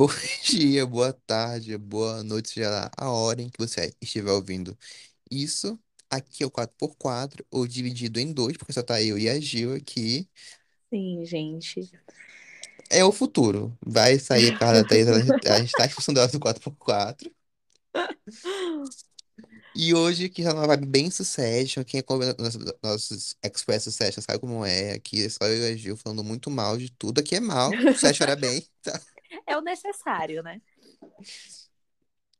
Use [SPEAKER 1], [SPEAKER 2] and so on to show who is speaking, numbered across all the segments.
[SPEAKER 1] Bom dia, boa tarde, boa noite, seja lá a hora em que você estiver ouvindo isso. Aqui é o quatro por quatro ou dividido em dois, porque só tá eu e a Gil aqui.
[SPEAKER 2] Sim, gente.
[SPEAKER 1] É o futuro. Vai sair a Carla Thaís, ela- a gente tá expulsando ela do quatro por quatro. E hoje aqui é uma vibe bem Succession. Quem acompanha nossos, nossos Express Succession sabe como é. Aqui é só eu e a Gil falando muito mal de tudo. Aqui é mal, Succession era bem. tá?
[SPEAKER 2] É o necessário, né?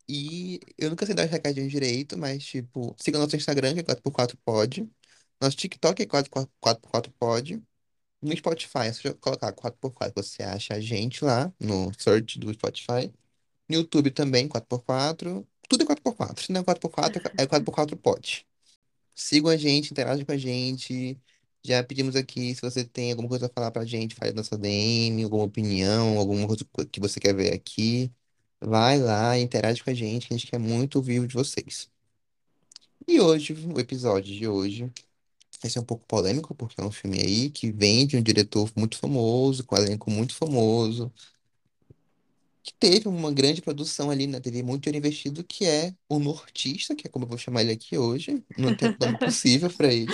[SPEAKER 1] E eu nunca sei dar os recadinhos direito, mas tipo, siga nosso Instagram, que é 4x4pod. Nosso TikTok é 4x4pod. No Spotify, é só colocar 4x4, você acha a gente lá no search do Spotify. No YouTube também, 4x4. Tudo é 4x4. Se não é 4x4, é 4x4pod. Sigam a gente, interajam com a gente. Já pedimos aqui, se você tem alguma coisa a falar pra gente, na nossa DM, alguma opinião, alguma coisa que você quer ver aqui. Vai lá, interage com a gente, que a gente quer muito ouvir de vocês. E hoje, o episódio de hoje vai ser um pouco polêmico, porque é um filme aí que vem de um diretor muito famoso, com um elenco muito famoso, que teve uma grande produção ali, né? Teve muito dinheiro investido, que é o Nortista, que é como eu vou chamar ele aqui hoje, não tem nome possível pra ele,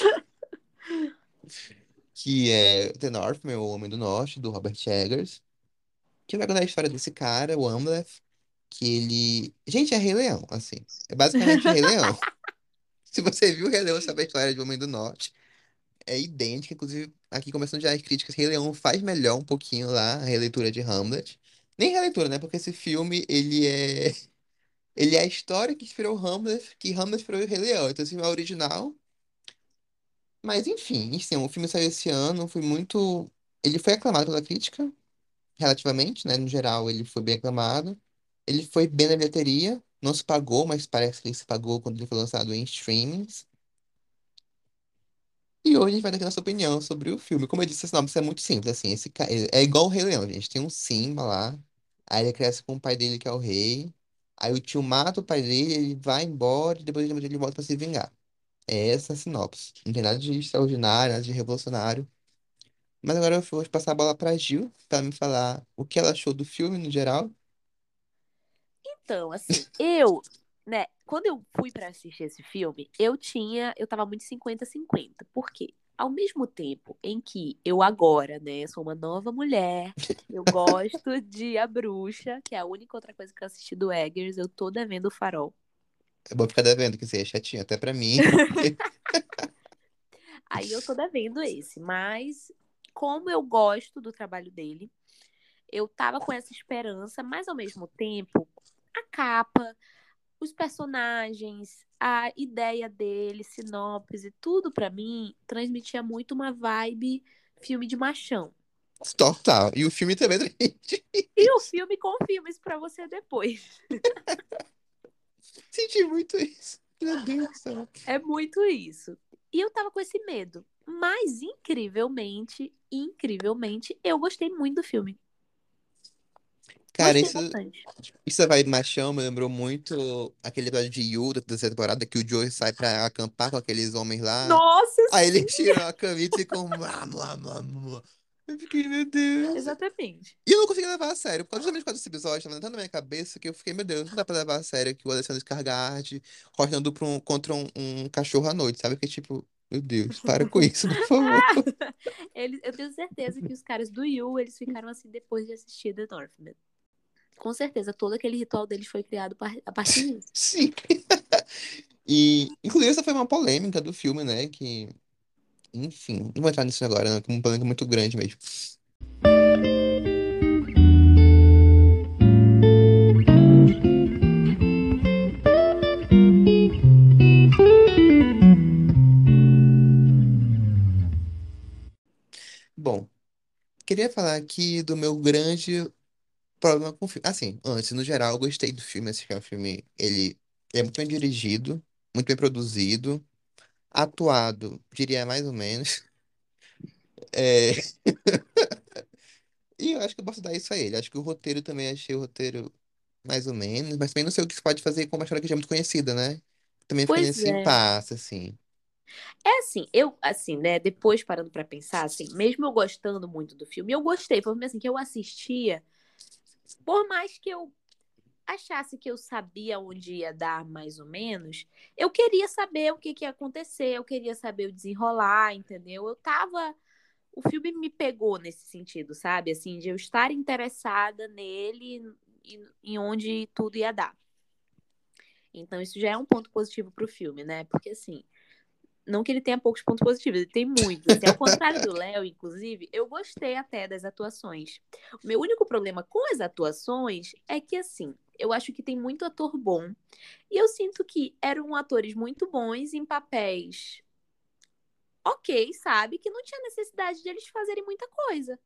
[SPEAKER 1] que é The Northman, o Homem do Norte, do Robert Eggers, que vai contar a história desse cara, o Amleth, que ele... Gente, é Rei Leão, assim. É basicamente Rei Leão. Se você viu o Rei Leão, sabe a história de Homem do Norte. É idêntica, inclusive, aqui começando já as críticas, Rei Leão faz melhor um pouquinho lá a releitura de Hamlet. Nem releitura, né? Porque esse filme, ele é... Ele é a história que inspirou Hamlet, que Hamlet inspirou o Rei Leão. Então, esse filme é original. Mas, enfim, enfim, o filme saiu esse ano, foi muito... Ele foi aclamado pela crítica, relativamente, né? No geral, ele foi bem aclamado. Ele foi bem na bilheteria, não se pagou, mas parece que ele se pagou quando ele foi lançado em streamings. E hoje a gente vai dar aqui a nossa opinião sobre o filme. Como eu disse, esse nome é muito simples, assim. Esse ca- é igual o Rei Leão, gente. Tem um Simba lá, aí ele cresce com o pai dele, que é o rei. Aí o tio mata o pai dele, ele vai embora e depois ele volta pra se vingar. É essa a sinopse. Não tem nada de extraordinário, nada de revolucionário. Mas agora eu vou passar a bola pra Gil, pra me falar o que ela achou do filme no geral.
[SPEAKER 2] Então, assim, eu, né, quando eu fui pra assistir esse filme, eu tinha, eu tava muito 50-50. Por quê? Ao mesmo tempo em que eu agora, né, sou uma nova mulher, eu gosto de A Bruxa, que é a única outra coisa que eu assisti do Eggers, eu tô devendo o Farol.
[SPEAKER 1] É bom ficar devendo, que isso aí é chatinho, até pra mim.
[SPEAKER 2] Aí eu tô devendo esse, mas como eu gosto do trabalho dele, eu tava com essa esperança, mas ao mesmo tempo, a capa, os personagens, a ideia dele, sinopse, tudo pra mim transmitia muito uma vibe filme de machão.
[SPEAKER 1] Total. E o filme também.
[SPEAKER 2] E o filme confirma isso pra você depois.
[SPEAKER 1] Senti muito isso. Meu Deus do céu.
[SPEAKER 2] É muito isso. E eu tava com esse medo. Mas, incrivelmente, incrivelmente, eu gostei muito do filme.
[SPEAKER 1] Cara, isso, isso vai machão, me lembrou muito aquele episódio de You da terceira temporada que o Joey sai pra acampar com aqueles homens lá.
[SPEAKER 2] Nossa,
[SPEAKER 1] Aí
[SPEAKER 2] sim!
[SPEAKER 1] eles tiram a camisa e ficam. Eu fiquei, meu Deus.
[SPEAKER 2] Exatamente.
[SPEAKER 1] E eu não consegui levar a sério. Por causa- Justamente por causa desse episódio, tava entrando na minha cabeça que eu fiquei, meu Deus, não dá pra levar a sério que o Alessandro Scargard correndo pra um- contra um, um cachorro à noite, sabe? Que tipo, meu Deus, para com isso, por favor.
[SPEAKER 2] Eles, eu tenho certeza que os caras do Yu, eles ficaram assim depois de assistir The Northman. Com certeza, todo aquele ritual deles foi criado a partir disso.
[SPEAKER 1] Sim. E, inclusive, essa foi uma polêmica do filme, né? Que, enfim, não vou entrar nisso agora, que é uma polêmica muito grande mesmo. Bom, queria falar aqui do meu grande problema com o filme. Assim, antes, no geral, eu gostei do filme. Esse é um filme, ele é muito bem dirigido, muito bem produzido, atuado, diria mais ou menos. É, E eu acho que eu posso dar isso a ele. Acho que o roteiro também achei o roteiro mais ou menos, mas também não sei o que se pode fazer com uma história que já é muito conhecida, né? Também
[SPEAKER 2] Pois
[SPEAKER 1] nesse
[SPEAKER 2] é.
[SPEAKER 1] impasse, assim.
[SPEAKER 2] É assim, eu, assim, né, depois parando pra pensar, assim, mesmo eu gostando muito do filme, eu gostei, foi um filme assim que eu assistia Por mais que eu achasse que eu sabia onde ia dar mais ou menos, eu queria saber o que, que ia acontecer, eu queria saber o desenrolar, entendeu? Eu tava. O filme me pegou nesse sentido, sabe? Assim, de eu estar interessada nele e em onde tudo ia dar. Então, isso já é um ponto positivo pro filme, né? Porque, assim, não que ele tenha poucos pontos positivos, ele tem muitos. Assim, ao contrário do Léo, inclusive, eu gostei até das atuações. O meu único problema com as atuações é que, assim, eu acho que tem muito ator bom. E eu sinto que eram atores muito bons em papéis ok, sabe? Que não tinha necessidade de eles fazerem muita coisa.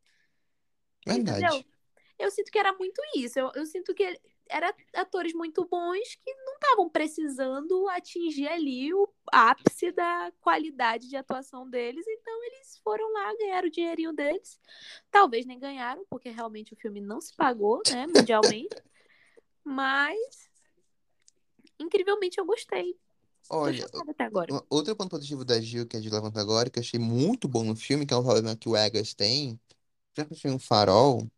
[SPEAKER 1] Verdade.
[SPEAKER 2] Entendeu? Eu sinto que era muito isso. Eu, eu sinto que eram atores muito bons que não estavam precisando atingir ali o ápice da qualidade de atuação deles, então eles foram lá, ganharam o dinheirinho deles. Talvez nem ganharam, porque realmente o filme não se pagou, né, mundialmente. Mas, incrivelmente, eu gostei.
[SPEAKER 1] Olha,
[SPEAKER 2] até agora.
[SPEAKER 1] outro ponto positivo da Gil que a gente levanta agora, que eu achei muito bom no filme, que é um problema que o Eggers tem, já que um farol,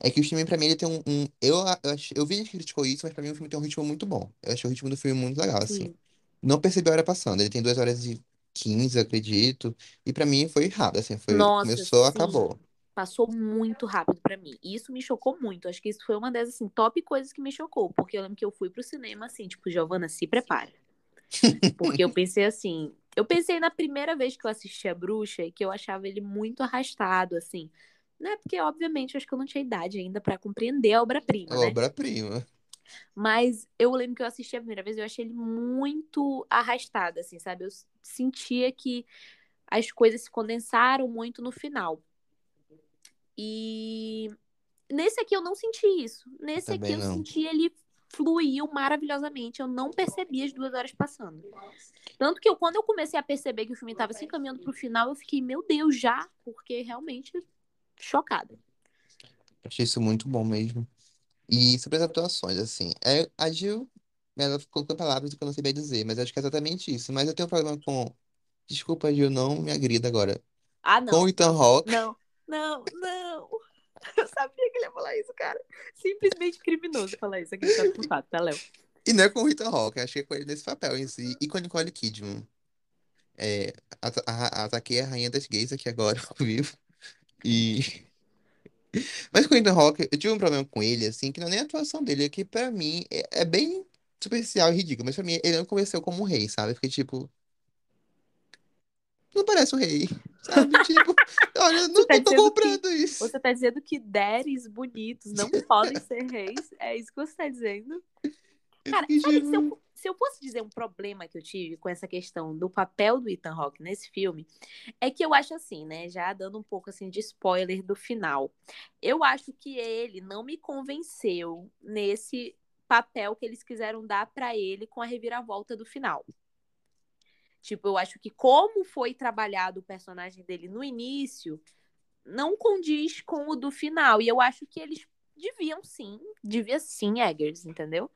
[SPEAKER 1] é que o filme, pra mim, ele tem um. um- eu, eu, eu vi gente criticou isso, mas pra mim o filme tem um ritmo muito bom. Eu achei o ritmo do filme muito legal, assim.
[SPEAKER 2] Sim.
[SPEAKER 1] Não percebi a hora passando. Ele tem 2 horas e 15, acredito. E pra mim foi rápido, assim. Foi,
[SPEAKER 2] Nossa,
[SPEAKER 1] começou,
[SPEAKER 2] sim.
[SPEAKER 1] acabou.
[SPEAKER 2] Passou muito rápido pra mim. E isso me chocou muito. Acho que isso foi uma das, assim, top coisas que me chocou. Porque eu lembro que eu fui pro cinema, assim, tipo, Giovana, se prepara. Porque eu pensei assim. Eu pensei na primeira vez que eu assisti a Bruxa que eu achava ele muito arrastado, assim. Né? Porque, obviamente, eu acho que eu não tinha idade ainda pra compreender a obra-prima, né?
[SPEAKER 1] Obra-prima.
[SPEAKER 2] Mas eu lembro que eu assisti a primeira vez, eu achei ele muito arrastado, assim, sabe? Eu sentia que as coisas se condensaram muito no final. E nesse aqui eu não senti isso. Nesse aqui
[SPEAKER 1] Também
[SPEAKER 2] eu
[SPEAKER 1] não.
[SPEAKER 2] senti ele fluiu maravilhosamente. Eu não percebi as duas horas passando. Tanto que eu, quando eu comecei a perceber que o filme estava se encaminhando pro final, eu fiquei, meu Deus, já? Porque realmente chocada.
[SPEAKER 1] Achei isso muito bom mesmo. E sobre as atuações, assim. É, a Gil, ela colocou palavras que eu não sabia dizer, mas acho que é exatamente isso. Mas eu tenho um problema com. Desculpa, Gil, não me agrida agora.
[SPEAKER 2] Ah,
[SPEAKER 1] Com o
[SPEAKER 2] não.
[SPEAKER 1] Ethan Hawke.
[SPEAKER 2] Não, não, não. Eu sabia que ele ia falar isso, cara. Simplesmente criminoso falar isso aqui tá por fato, tá, Léo?
[SPEAKER 1] E não é com o Hawke, acho que é com ele nesse papel em si. E com a Nicole Kidman. É, ataquei a rainha das gays aqui agora, ao vivo. E... Mas com o Ethan Hawke, eu tive um problema com ele, assim, que não é nem a atuação dele, é que pra mim é, é bem superficial e ridículo. Mas pra mim, ele não convenceu como um rei, sabe? Eu fiquei tipo... Não parece um rei, sabe? Tipo, olha, não,
[SPEAKER 2] Você tá
[SPEAKER 1] não tô
[SPEAKER 2] dizendo que
[SPEAKER 1] comprando isso.
[SPEAKER 2] Você tá dizendo que deres bonitos não podem ser reis? É isso que você tá dizendo?
[SPEAKER 1] Eu
[SPEAKER 2] Cara, sabe, se eu, se eu fosse dizer um problema que eu tive com essa questão do papel do Ethan Hawke nesse filme, é que eu acho assim, né? Já dando um pouco assim de spoiler do final. Eu acho que ele não me convenceu nesse papel que eles quiseram dar pra ele com a reviravolta do final. Tipo, eu acho que como foi trabalhado o personagem dele no início, não condiz com o do final. E eu acho que eles deviam sim, devia sim, Eggers, entendeu?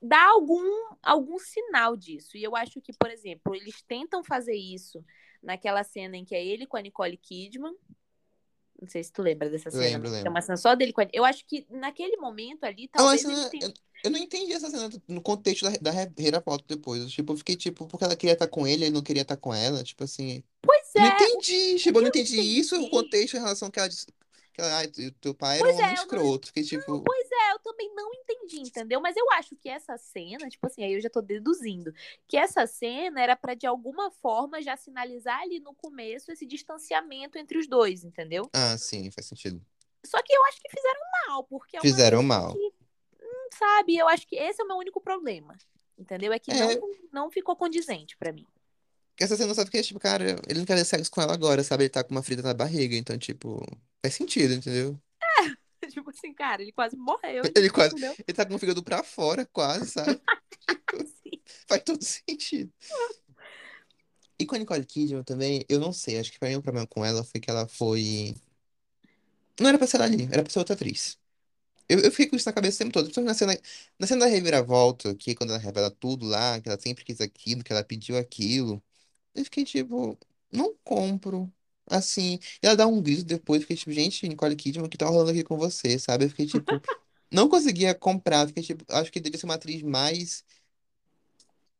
[SPEAKER 2] Dar algum, algum sinal disso. E eu acho que, por exemplo, eles tentam fazer isso naquela cena em que é ele com a Nicole Kidman. Não sei se tu lembra dessa cena.
[SPEAKER 1] Lembro, lembro.
[SPEAKER 2] Tem uma cena só dele com a... Eu acho que naquele momento ali, talvez
[SPEAKER 1] cena,
[SPEAKER 2] eles tenham...
[SPEAKER 1] eu, eu não entendi essa cena no contexto da, da reviravolta depois. Eu, Tipo, eu fiquei tipo, porque ela queria estar com ele, ele não queria estar com ela. Tipo assim.
[SPEAKER 2] Pois
[SPEAKER 1] Não
[SPEAKER 2] é,
[SPEAKER 1] entendi. Tipo, eu não entendi isso, o
[SPEAKER 2] entendi.
[SPEAKER 1] contexto em relação que ela disse. Que ela, ai, teu teu pai era
[SPEAKER 2] Pois
[SPEAKER 1] um
[SPEAKER 2] é, eu não-
[SPEAKER 1] escroto. Fiquei tipo.
[SPEAKER 2] Pois é, eu também não entendi, entendeu? Mas eu acho que essa cena, tipo assim, aí eu já tô deduzindo, que essa cena era pra de alguma forma já sinalizar ali no começo esse distanciamento entre os dois, entendeu?
[SPEAKER 1] Ah, sim, faz sentido.
[SPEAKER 2] Só que eu acho que fizeram mal, porque é
[SPEAKER 1] Fizeram mal.
[SPEAKER 2] que, hum, sabe, eu acho que esse é o meu único problema. Entendeu? É que
[SPEAKER 1] É.
[SPEAKER 2] não, não ficou condizente pra mim.
[SPEAKER 1] Porque essa cena só fiquei tipo, cara, ele não quer ter sexo com ela agora, sabe? Ele tá com uma ferida na barriga, então, tipo, faz sentido, entendeu?
[SPEAKER 2] Tipo assim, cara, ele quase morreu.
[SPEAKER 1] Ele quase.
[SPEAKER 2] Entendeu?
[SPEAKER 1] Ele tá com o fígado pra fora, quase, sabe?
[SPEAKER 2] Sim.
[SPEAKER 1] Faz todo sentido. E com a Nicole Kidman também, eu não sei, acho que pra mim o problema com ela foi que ela foi. Não era pra ser ela ali, era pra ser outra atriz. Eu, eu fiquei com isso na cabeça o tempo todo. Principalmente na cena, na cena da reviravolta, que é quando ela revela tudo lá, que ela sempre quis aquilo, que ela pediu aquilo. Eu fiquei tipo, não compro. Assim, e ela dá um grito depois, fiquei tipo, gente, Nicole Kidman, o que tá rolando aqui com você, sabe? Eu fiquei tipo, não conseguia comprar, fiquei, tipo, acho que deveria ser uma atriz mais.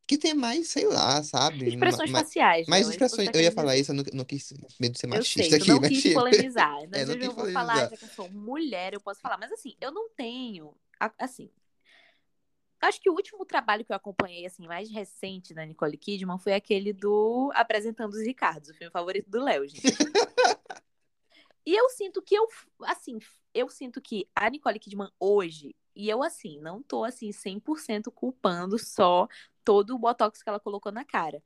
[SPEAKER 1] Que tem mais, sei lá, sabe? Ma-
[SPEAKER 2] Expressões
[SPEAKER 1] ma-
[SPEAKER 2] faciais, né?
[SPEAKER 1] Mais
[SPEAKER 2] É isso que você
[SPEAKER 1] expressões.
[SPEAKER 2] tá
[SPEAKER 1] Eu ia
[SPEAKER 2] querendo
[SPEAKER 1] falar
[SPEAKER 2] dizer.
[SPEAKER 1] isso, eu não, não quis medo de ser
[SPEAKER 2] Eu sei,
[SPEAKER 1] machista
[SPEAKER 2] tu
[SPEAKER 1] aqui,
[SPEAKER 2] não
[SPEAKER 1] mas
[SPEAKER 2] quis polemizar.
[SPEAKER 1] É,
[SPEAKER 2] Mas
[SPEAKER 1] não
[SPEAKER 2] hoje
[SPEAKER 1] quis
[SPEAKER 2] eu vou falar,
[SPEAKER 1] polemizar.
[SPEAKER 2] já que eu sou mulher, eu posso falar. Mas assim, eu não tenho. a- Assim, acho que o último trabalho que eu acompanhei, assim, mais recente da Nicole Kidman foi aquele do Apresentando os Ricardos, o filme favorito do Léo, gente. E eu sinto que eu, assim, eu sinto que a Nicole Kidman hoje, e eu, assim, não tô, assim, 100% culpando só todo o botox que ela colocou na cara.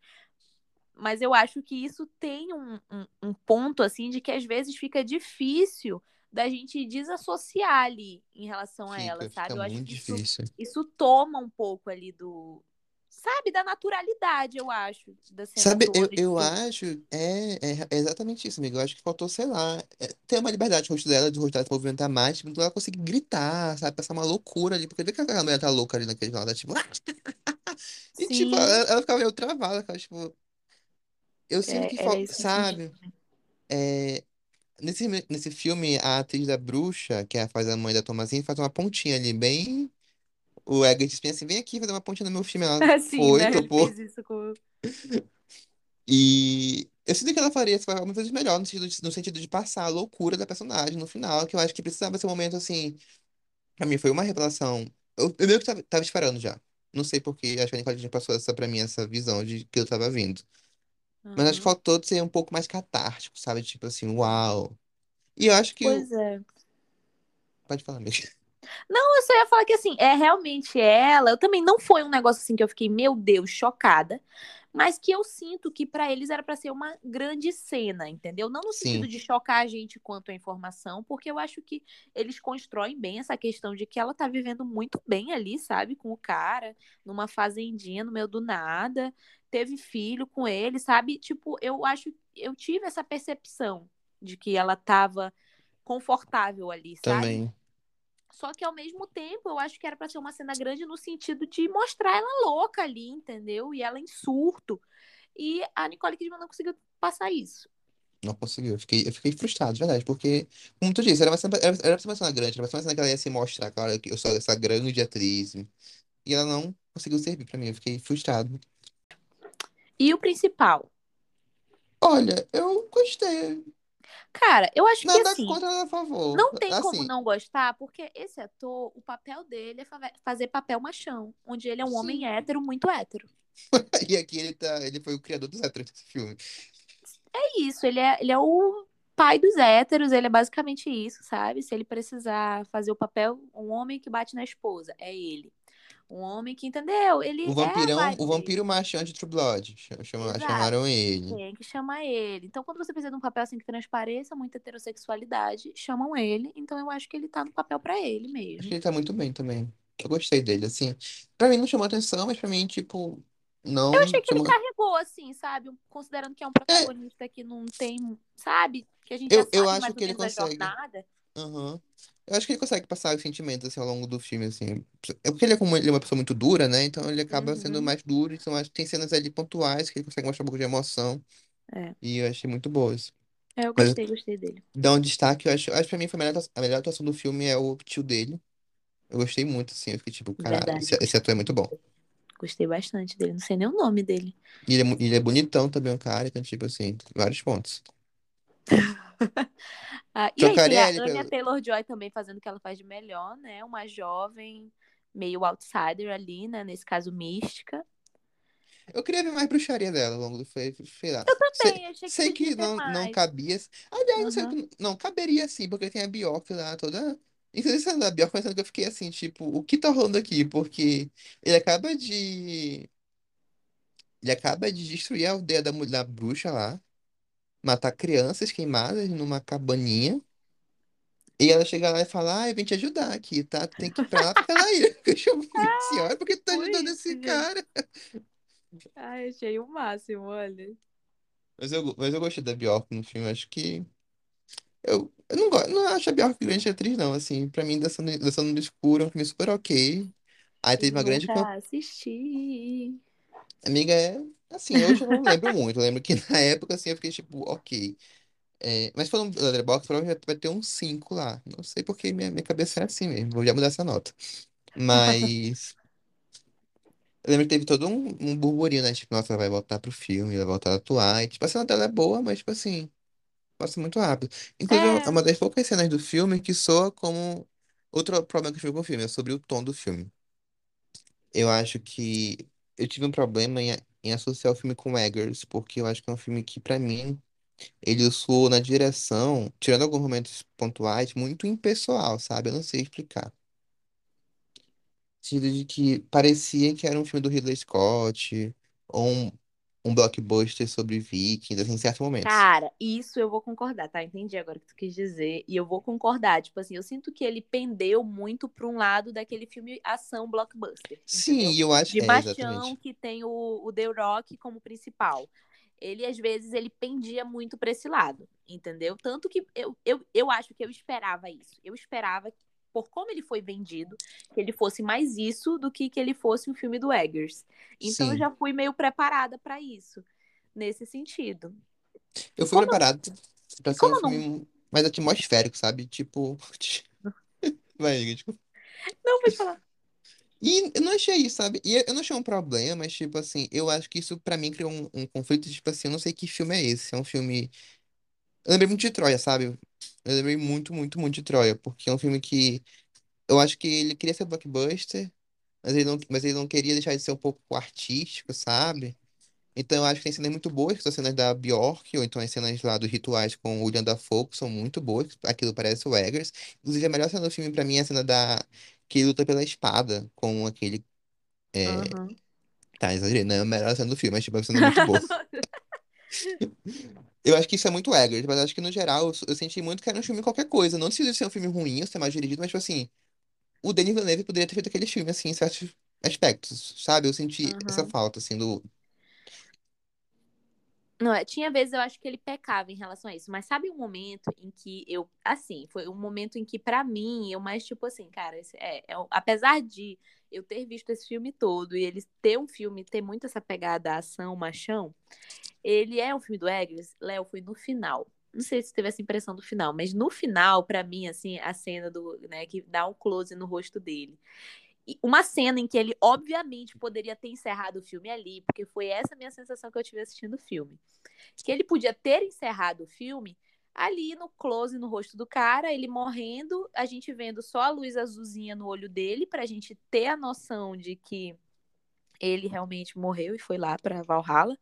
[SPEAKER 2] Mas eu acho que isso tem um, um, um ponto, assim, de que às vezes fica difícil da gente desassociar ali em relação a ela,
[SPEAKER 1] Fica, fica
[SPEAKER 2] sabe? Eu acho que isso,
[SPEAKER 1] difícil.
[SPEAKER 2] isso toma um pouco ali do, sabe, da naturalidade, eu acho,
[SPEAKER 1] Sabe, eu, eu
[SPEAKER 2] Tipo,
[SPEAKER 1] acho, é, é é exatamente isso, amigo. Eu acho que faltou, sei lá, é, ter uma liberdade no rosto dela, de rosto dela se movimentar mais, tipo, ela conseguir gritar, sabe, passar uma loucura ali, porque vê que aquela mulher tá louca ali naquele lado, tipo, e tipo, ela,
[SPEAKER 2] sim,
[SPEAKER 1] ela ficava meio travada, ela ficava, tipo, eu sinto que
[SPEAKER 2] é,
[SPEAKER 1] falta,
[SPEAKER 2] isso que eu senti.
[SPEAKER 1] sabe, é, nesse, nesse filme, a atriz da bruxa, que é a faz a mãe da Thomasine, faz uma pontinha ali, bem, o Eggert pensa assim, vem aqui fazer uma pontinha no meu filme, ela
[SPEAKER 2] Assim,
[SPEAKER 1] foi,
[SPEAKER 2] né? Ele
[SPEAKER 1] topou,
[SPEAKER 2] fez isso com.
[SPEAKER 1] E eu sinto que ela faria essa uma coisa melhor no sentido de, no sentido de passar a loucura da personagem no final, que eu acho que precisava ser um momento assim. Pra mim foi uma revelação. Eu, eu meio que tava, tava esperando já. Não sei por quê, acho que a Nicole já passou essa pra mim, essa visão de que eu tava vindo. Mas acho que
[SPEAKER 2] Aham.
[SPEAKER 1] faltou ser um pouco mais catártico, sabe? Tipo assim, uau. E eu acho que o.
[SPEAKER 2] Pois é.
[SPEAKER 1] Pode falar mesmo.
[SPEAKER 2] Não, eu só ia falar que assim, é realmente ela. Eu também não foi um negócio assim que eu fiquei, meu Deus, chocada. Mas que eu sinto que pra eles era pra ser uma grande cena, entendeu? Não no sentido
[SPEAKER 1] Sim,
[SPEAKER 2] de chocar a gente quanto à informação, porque eu acho que eles constroem bem essa questão de que ela tá vivendo muito bem ali, sabe? Com o cara, numa fazendinha no meio do nada, teve filho com ele, sabe? Tipo, eu acho, eu tive essa percepção de que ela tava confortável ali, sabe?
[SPEAKER 1] também.
[SPEAKER 2] Só que ao mesmo tempo, eu acho que era pra ser uma cena grande no sentido de mostrar ela louca ali, entendeu? E ela em surto. E a Nicole Kidman não conseguiu passar isso.
[SPEAKER 1] Não conseguiu. Eu fiquei, eu fiquei frustrado, de verdade, porque, como tu disse, era uma era, era pra ser uma cena grande, era pra ser uma cena que ela ia se mostrar, cara, que eu sou essa grande atriz. E ela não conseguiu servir pra mim. Eu fiquei frustrado.
[SPEAKER 2] E o principal?
[SPEAKER 1] Olha, eu gostei.
[SPEAKER 2] Cara, eu acho que
[SPEAKER 1] Nada
[SPEAKER 2] assim,
[SPEAKER 1] contra, a favor.
[SPEAKER 2] não tem como
[SPEAKER 1] Assim,
[SPEAKER 2] não gostar, porque esse ator, o papel dele é fa- fazer papel machão, onde ele é um homem
[SPEAKER 1] sim.
[SPEAKER 2] hétero, muito hétero.
[SPEAKER 1] E aqui ele tá, ele foi o criador dos héteros desse filme.
[SPEAKER 2] É isso, ele é, ele é o pai dos héteros, ele é basicamente isso, sabe? Se ele precisar fazer o papel, um homem que bate na esposa, é ele. Um homem que, entendeu?
[SPEAKER 1] O
[SPEAKER 2] Ele é a
[SPEAKER 1] vampirão,
[SPEAKER 2] vibe
[SPEAKER 1] o vampiro machão de True Blood. Ch- chama- chamaram ele.
[SPEAKER 2] Tem que chamar ele. Então, quando você precisa de um papel assim que transpareça muita heterossexualidade, chamam ele. Então, eu acho que ele tá no papel pra ele
[SPEAKER 1] Acho que
[SPEAKER 2] mesmo.
[SPEAKER 1] ele tá muito bem também. Eu gostei dele, assim. Pra mim não chamou atenção, mas pra mim, tipo,
[SPEAKER 2] Eu
[SPEAKER 1] não
[SPEAKER 2] achei que ele
[SPEAKER 1] chamou.
[SPEAKER 2] carregou, assim, sabe? Considerando que é um
[SPEAKER 1] É,
[SPEAKER 2] protagonista que não tem, sabe? Que a gente já
[SPEAKER 1] eu, eu
[SPEAKER 2] sabe
[SPEAKER 1] acho que ele consegue.
[SPEAKER 2] jornada.
[SPEAKER 1] Aham. Eu acho que ele consegue passar os sentimentos assim ao longo do filme, assim. É porque ele é como ele é uma pessoa muito dura, né? Então ele acaba sendo
[SPEAKER 2] Uhum.
[SPEAKER 1] mais duro. Então acho que tem cenas ali pontuais que ele consegue mostrar um pouco de emoção.
[SPEAKER 2] É.
[SPEAKER 1] E eu achei muito boas.
[SPEAKER 2] É, eu
[SPEAKER 1] Mas
[SPEAKER 2] gostei, gostei dele.
[SPEAKER 1] dar um destaque, eu acho, acho que pra mim foi a melhor, a melhor atuação do filme é o tio dele. Eu gostei muito, assim. Eu fiquei tipo, caralho,
[SPEAKER 2] Verdade,
[SPEAKER 1] esse, esse ator é muito bom.
[SPEAKER 2] Gostei bastante dele. Não sei nem o nome dele.
[SPEAKER 1] E ele é, mu- ele é bonitão também, o cara. Então, tipo assim, vários pontos.
[SPEAKER 2] Ah, e aí a Anya. Taylor-Joy também fazendo o que ela faz de melhor, né? Uma jovem, meio outsider ali, né? Nesse caso, mística.
[SPEAKER 1] Eu queria ver mais bruxaria dela ao longo do filme, sei lá. Sei,
[SPEAKER 2] Também, achei que
[SPEAKER 1] sei que não, não cabia. Aliás, não sei, não caberia sim, porque tem a Bjork lá toda. Inclusive, da Bjork, pensando que eu fiquei assim, tipo, o que tá rolando aqui? Porque ele acaba de. Ele acaba de destruir a aldeia da, mu- da bruxa lá, matar crianças queimadas numa cabaninha. E ela chega lá e fala: Ah, eu vim te ajudar aqui, tá? Tu tem que ir pra lá pra aquela ilha. Eu chamo, senhora, por que tu tá
[SPEAKER 2] Foi
[SPEAKER 1] ajudando esse
[SPEAKER 2] gente.
[SPEAKER 1] cara?
[SPEAKER 2] Ai, achei o máximo, olha.
[SPEAKER 1] Mas eu, mas eu gostei da Bjork no filme, acho que. Eu, eu não gosto, não acho a Bjork grande atriz, não. Assim, pra mim, Dançando, Dançando no Escuro é um filme super ok. Aí teve uma grande
[SPEAKER 2] nunca assisti.
[SPEAKER 1] Amiga, é. Assim, hoje eu não lembro muito. Eu lembro que na época, assim, eu fiquei tipo, ok. É, mas falando do Letterboxd, provavelmente vai ter um 5 lá. Não sei porque minha, minha cabeça é assim mesmo. Vou já mudar essa nota. Mas. Eu lembro que teve todo um, um burburinho, né? Tipo, nossa, ela vai voltar pro filme, ela vai voltar a atuar. E, tipo, a cena dela é boa, mas, tipo assim, passa muito rápido. Inclusive, é
[SPEAKER 2] É,
[SPEAKER 1] uma das poucas cenas do filme que soa como. Outro problema que eu tive com o filme, é sobre o tom do filme. Eu acho que eu tive um problema em, em associar o filme com Eggers, porque eu acho que é um filme que, pra mim, ele soou na direção, tirando alguns momentos pontuais, muito impessoal, sabe? Eu não sei explicar. sentido de que parecia que era um filme do Ridley Scott, ou um, um blockbuster sobre Vikings, assim, em certos momentos.
[SPEAKER 2] Cara, isso eu vou concordar, tá? Entendi agora o que tu quis dizer. E eu vou concordar. Tipo assim, eu sinto que ele pendeu muito pra um lado daquele filme ação blockbuster,
[SPEAKER 1] Sim,
[SPEAKER 2] entendeu?
[SPEAKER 1] eu acho.
[SPEAKER 2] De
[SPEAKER 1] É,
[SPEAKER 2] que tem o, o The Rock como principal. Ele, às vezes, ele pendia muito pra esse lado, entendeu? Tanto que eu, eu, eu acho que eu esperava isso. Eu esperava, por como ele foi vendido, que ele fosse mais isso do que que ele fosse um filme do Eggers. Então eu
[SPEAKER 1] Sim.
[SPEAKER 2] já fui meio preparada pra isso, nesse sentido.
[SPEAKER 1] Eu fui
[SPEAKER 2] como
[SPEAKER 1] preparado pra
[SPEAKER 2] e
[SPEAKER 1] ser um
[SPEAKER 2] eu não.
[SPEAKER 1] filme mais atmosférico, sabe? Tipo. Vai, tipo.
[SPEAKER 2] Não, pode falar.
[SPEAKER 1] E eu não achei isso, sabe? E eu não achei um problema, mas, tipo assim, eu acho que isso pra mim criou um, um conflito, tipo assim, eu não sei que filme é esse. É um filme. Eu lembrei muito de Troia, sabe? Eu lembrei muito, muito, muito de Troia, porque é um filme que eu acho que ele queria ser blockbuster, mas ele não, mas ele não queria deixar de ser um pouco artístico, sabe? Então eu acho que tem cenas muito boas, que são cenas da Bjork, ou então as cenas lá dos rituais com o William Dafoe, que são muito boas, aquilo parece o Eggers. Inclusive, a melhor cena do filme pra mim é a cena da... que ele luta pela espada com aquele... É... Tá, exagerei, não é a melhor cena do filme, mas tipo, é uma cena muito boa. Eu acho que isso é muito Eggers, mas acho que no geral eu, eu senti muito que era um filme qualquer coisa. Não precisa ser um filme ruim, ser mais dirigido, mas tipo assim, o Denis Villeneuve poderia ter feito aquele filme, assim, em certos aspectos, sabe? Eu senti essa
[SPEAKER 2] Aham.
[SPEAKER 1] falta, assim, do...
[SPEAKER 2] Não, é, tinha vezes eu acho que ele pecava em relação a isso, mas sabe um momento em que eu, assim, foi um momento em que pra mim eu mais tipo assim, cara, esse- é, é apesar de eu ter visto esse filme todo e ele ter um filme ter muito essa pegada ação, machão, ele é um filme do Eggers, Léo, foi no final. Não sei se teve essa impressão do final, mas no final, pra mim, assim, a cena do, né, que dá um close no rosto dele. Uma cena em que ele, obviamente, poderia ter encerrado o filme ali, porque foi essa minha sensação que eu tive assistindo o filme. Que ele podia ter encerrado o filme ali no close no rosto do cara, ele morrendo, a gente vendo só a luz azulzinha no olho dele, pra gente ter a noção de que ele realmente morreu e foi lá pra Valhalla.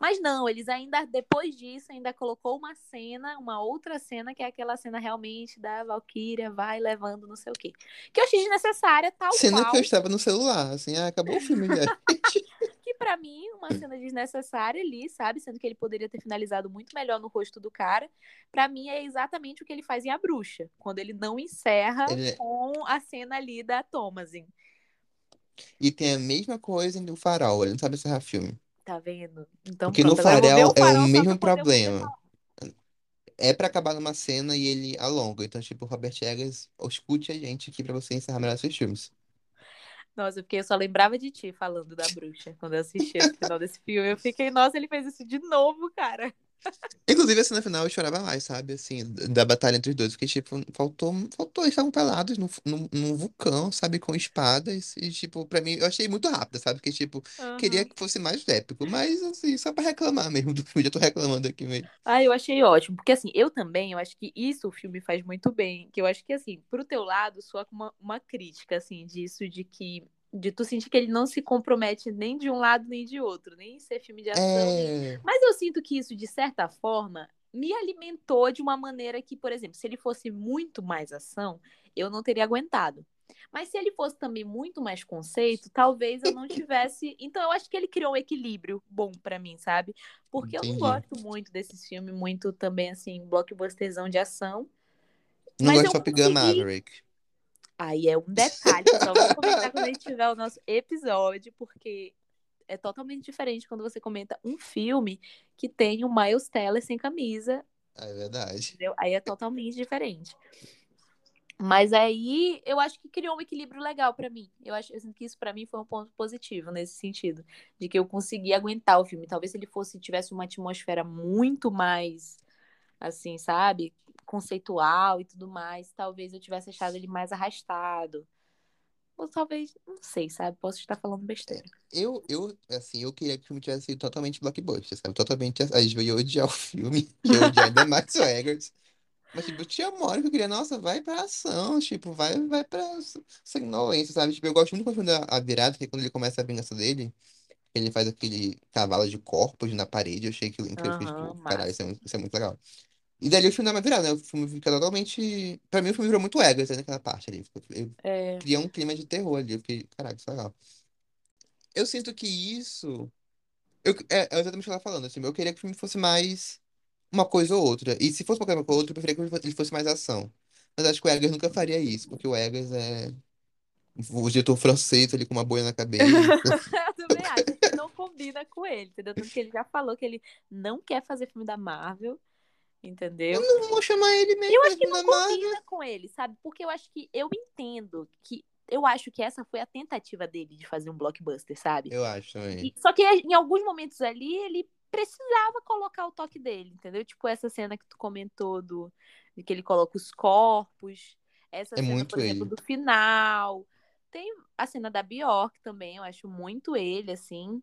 [SPEAKER 2] Mas não, eles ainda, depois disso, ainda colocou uma cena, uma outra cena, que é aquela cena realmente da Valkyria vai levando não sei o quê. Que eu achei desnecessária, tal
[SPEAKER 1] Cena que eu
[SPEAKER 2] qual,
[SPEAKER 1] estava no celular, assim, ah, acabou o filme já.
[SPEAKER 2] que pra mim, uma cena desnecessária ali, sabe? Sendo que ele poderia ter finalizado muito melhor no rosto do cara. Pra mim, é exatamente o que ele faz em A Bruxa, quando ele não encerra
[SPEAKER 1] Ele-
[SPEAKER 2] com a cena ali da Thomasin.
[SPEAKER 1] E tem a mesma coisa do Farol, ele não sabe encerrar filme.
[SPEAKER 2] Tá vendo? Então
[SPEAKER 1] Porque no
[SPEAKER 2] pronto, agora eu vou ver
[SPEAKER 1] Farol
[SPEAKER 2] o
[SPEAKER 1] é o
[SPEAKER 2] farol só pra
[SPEAKER 1] mesmo
[SPEAKER 2] poder
[SPEAKER 1] problema. É pra acabar numa cena e ele alonga. Então, tipo, Robert Eggers, escute a gente aqui pra você encerrar melhor seus filmes.
[SPEAKER 2] Nossa, porque eu só lembrava de ti falando da bruxa quando eu assisti esse final desse filme. Eu fiquei, nossa, ele fez isso de novo, cara.
[SPEAKER 1] Inclusive, a cena final eu chorava mais, sabe? Assim, da batalha entre os dois. Porque, tipo, faltou, faltou, eles estavam pelados num, num, num vulcão, sabe? Com espadas. E, tipo, pra mim, eu achei muito rápido, sabe? Porque, tipo, queria
[SPEAKER 2] Uhum.
[SPEAKER 1] que fosse mais épico. Mas, assim, só pra reclamar mesmo do filme. Já tô reclamando aqui mesmo.
[SPEAKER 2] Ah, eu achei ótimo. Porque, assim, eu também, eu acho que isso o filme faz muito bem. Que eu acho que, assim, pro teu lado, soa com uma, uma crítica, assim, disso, de que. De tu sentir que ele não se compromete nem de um lado nem de outro, nem em ser filme de ação.
[SPEAKER 1] É.
[SPEAKER 2] Mas eu sinto que isso, de certa forma, me alimentou de uma maneira que, por exemplo, se ele fosse muito mais ação, eu não teria aguentado. Mas se ele fosse também muito mais conceito, talvez eu não tivesse. Então eu acho que ele criou um equilíbrio bom pra mim, sabe? Porque eu não
[SPEAKER 1] Entendi.
[SPEAKER 2] gosto muito desses filmes, muito também assim, blockbusterzão de ação.
[SPEAKER 1] Não gosto de Top Gun. Maverick.
[SPEAKER 2] Aí é um detalhe, só vou comentar quando a gente tiver o nosso episódio, porque é totalmente diferente quando você comenta um filme que tem o Miles Teller sem camisa,
[SPEAKER 1] É verdade.
[SPEAKER 2] entendeu? Aí é totalmente diferente. Mas aí eu acho que criou um equilíbrio legal pra mim. Eu acho eu sinto que isso pra mim foi um ponto positivo nesse sentido, de que eu consegui aguentar o filme. Talvez se ele fosse tivesse uma atmosfera muito mais assim, sabe? Conceitual e tudo mais, talvez eu tivesse achado ele mais arrastado. Ou talvez, não sei, sabe? Posso estar falando besteira.
[SPEAKER 1] Eu, eu, assim, eu queria que o filme tivesse sido totalmente blockbuster, sabe? Totalmente. A gente ia odiar o filme, ia odiar ainda o Eggers. Mas, tipo, tinha uma hora que eu queria, nossa, vai pra ação, tipo, vai, vai pra sanguinolência, sabe? Tipo, eu gosto muito quando a virada, que é quando ele começa a vingança dele, ele faz aquele cavalo de corpos na parede, eu achei aquilo incrível,
[SPEAKER 2] Aham,
[SPEAKER 1] tipo, caralho, isso é, muito- isso é muito legal. E dali o filme dá uma virada, né? O filme fica totalmente. Pra mim, o filme virou muito Eggers, né, naquela parte ali. Eu
[SPEAKER 2] É.
[SPEAKER 1] criou um clima de terror ali, eu fiquei, caralho, isso é legal. Eu sinto que isso. Eu, é, é exatamente o que ela falando, assim, eu queria que o filme fosse mais uma coisa ou outra. E se fosse uma coisa ou outra, eu preferia que ele fosse ele fosse mais ação. Mas acho que o Eggers nunca faria isso, porque o Eggers é o diretor francês ali com uma boia na cabeça.
[SPEAKER 2] Eu também acho que não combina com ele, entendeu? Tanto que ele já falou que ele não quer fazer filme da Marvel, entendeu?
[SPEAKER 1] Não vou chamar ele mesmo
[SPEAKER 2] Eu acho que não
[SPEAKER 1] Marvel.
[SPEAKER 2] combina com ele, sabe? Porque eu acho que eu entendo que eu acho que essa foi a tentativa dele de fazer um blockbuster, sabe?
[SPEAKER 1] Eu acho também.
[SPEAKER 2] E- só que em alguns momentos ali ele precisava colocar o toque dele, entendeu? Tipo essa cena que tu comentou do de que ele coloca os corpos, essa
[SPEAKER 1] É
[SPEAKER 2] cena,
[SPEAKER 1] muito
[SPEAKER 2] por exemplo,
[SPEAKER 1] ele.
[SPEAKER 2] do final. Tem a cena da Bjork também, eu acho muito ele assim.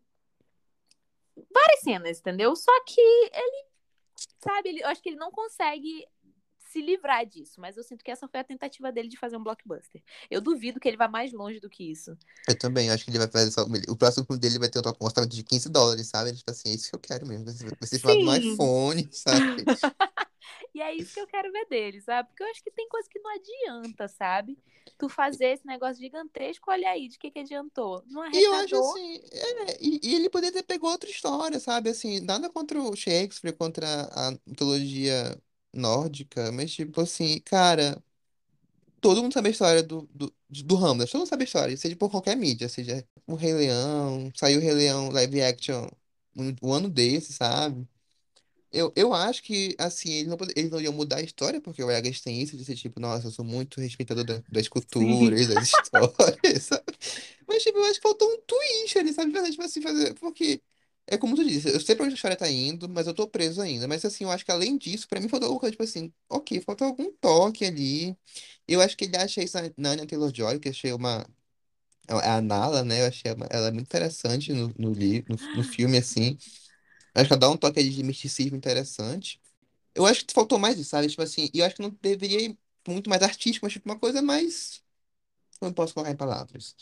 [SPEAKER 2] Várias cenas, entendeu? Só que ele, sabe, ele, eu acho que ele não consegue se livrar disso, mas eu sinto que essa foi a tentativa dele de fazer um blockbuster. Eu duvido que ele vá mais longe do que isso.
[SPEAKER 1] Eu também acho que ele vai fazer só. O próximo filme dele vai ter um orçamento de 15 dólares, sabe? Tipo assim, é isso que eu quero mesmo. Vai ser filmado no iPhone, sabe?
[SPEAKER 2] E é isso que eu quero ver dele, sabe? Porque eu acho que tem coisa que não adianta, sabe? Tu fazer esse negócio gigantesco, olha aí, de que que adiantou? Não
[SPEAKER 1] E eu acho assim, é, e, e ele poderia ter pegado outra história, sabe? Assim, nada contra o Shakespeare, contra a mitologia nórdica, mas tipo assim, cara, todo mundo sabe a história do, do, do Hamlet, todo mundo sabe a história, seja por qualquer mídia, seja o Rei Leão, saiu o Rei Leão live action um, um ano desse, sabe? Eu, eu acho que, assim, eles não, eles não iam mudar a história, porque o Eggers tem isso de ser tipo, nossa, eu sou muito respeitador da- das culturas, das histórias, sabe? Mas, tipo, eu acho que faltou um twist ali, sabe? De verdade, tipo assim, fazer. Porque, é como tu disse, eu sei pra onde a história tá indo, mas eu tô preso ainda. Mas, assim, eu acho que além disso, pra mim faltou alguma coisa, tipo assim, ok, faltou algum toque ali. Eu acho que ele acha isso na na Anya Taylor-Joy, que eu achei uma. É a Nala, né? Eu achei ela muito interessante no, no, li- no, no filme, assim. Acho que ela dá um toque ali de misticismo interessante. Eu acho que faltou mais isso, sabe? Tipo assim, e eu acho que não deveria ir muito mais artístico, mas tipo uma coisa mais. Como eu posso colocar em palavras?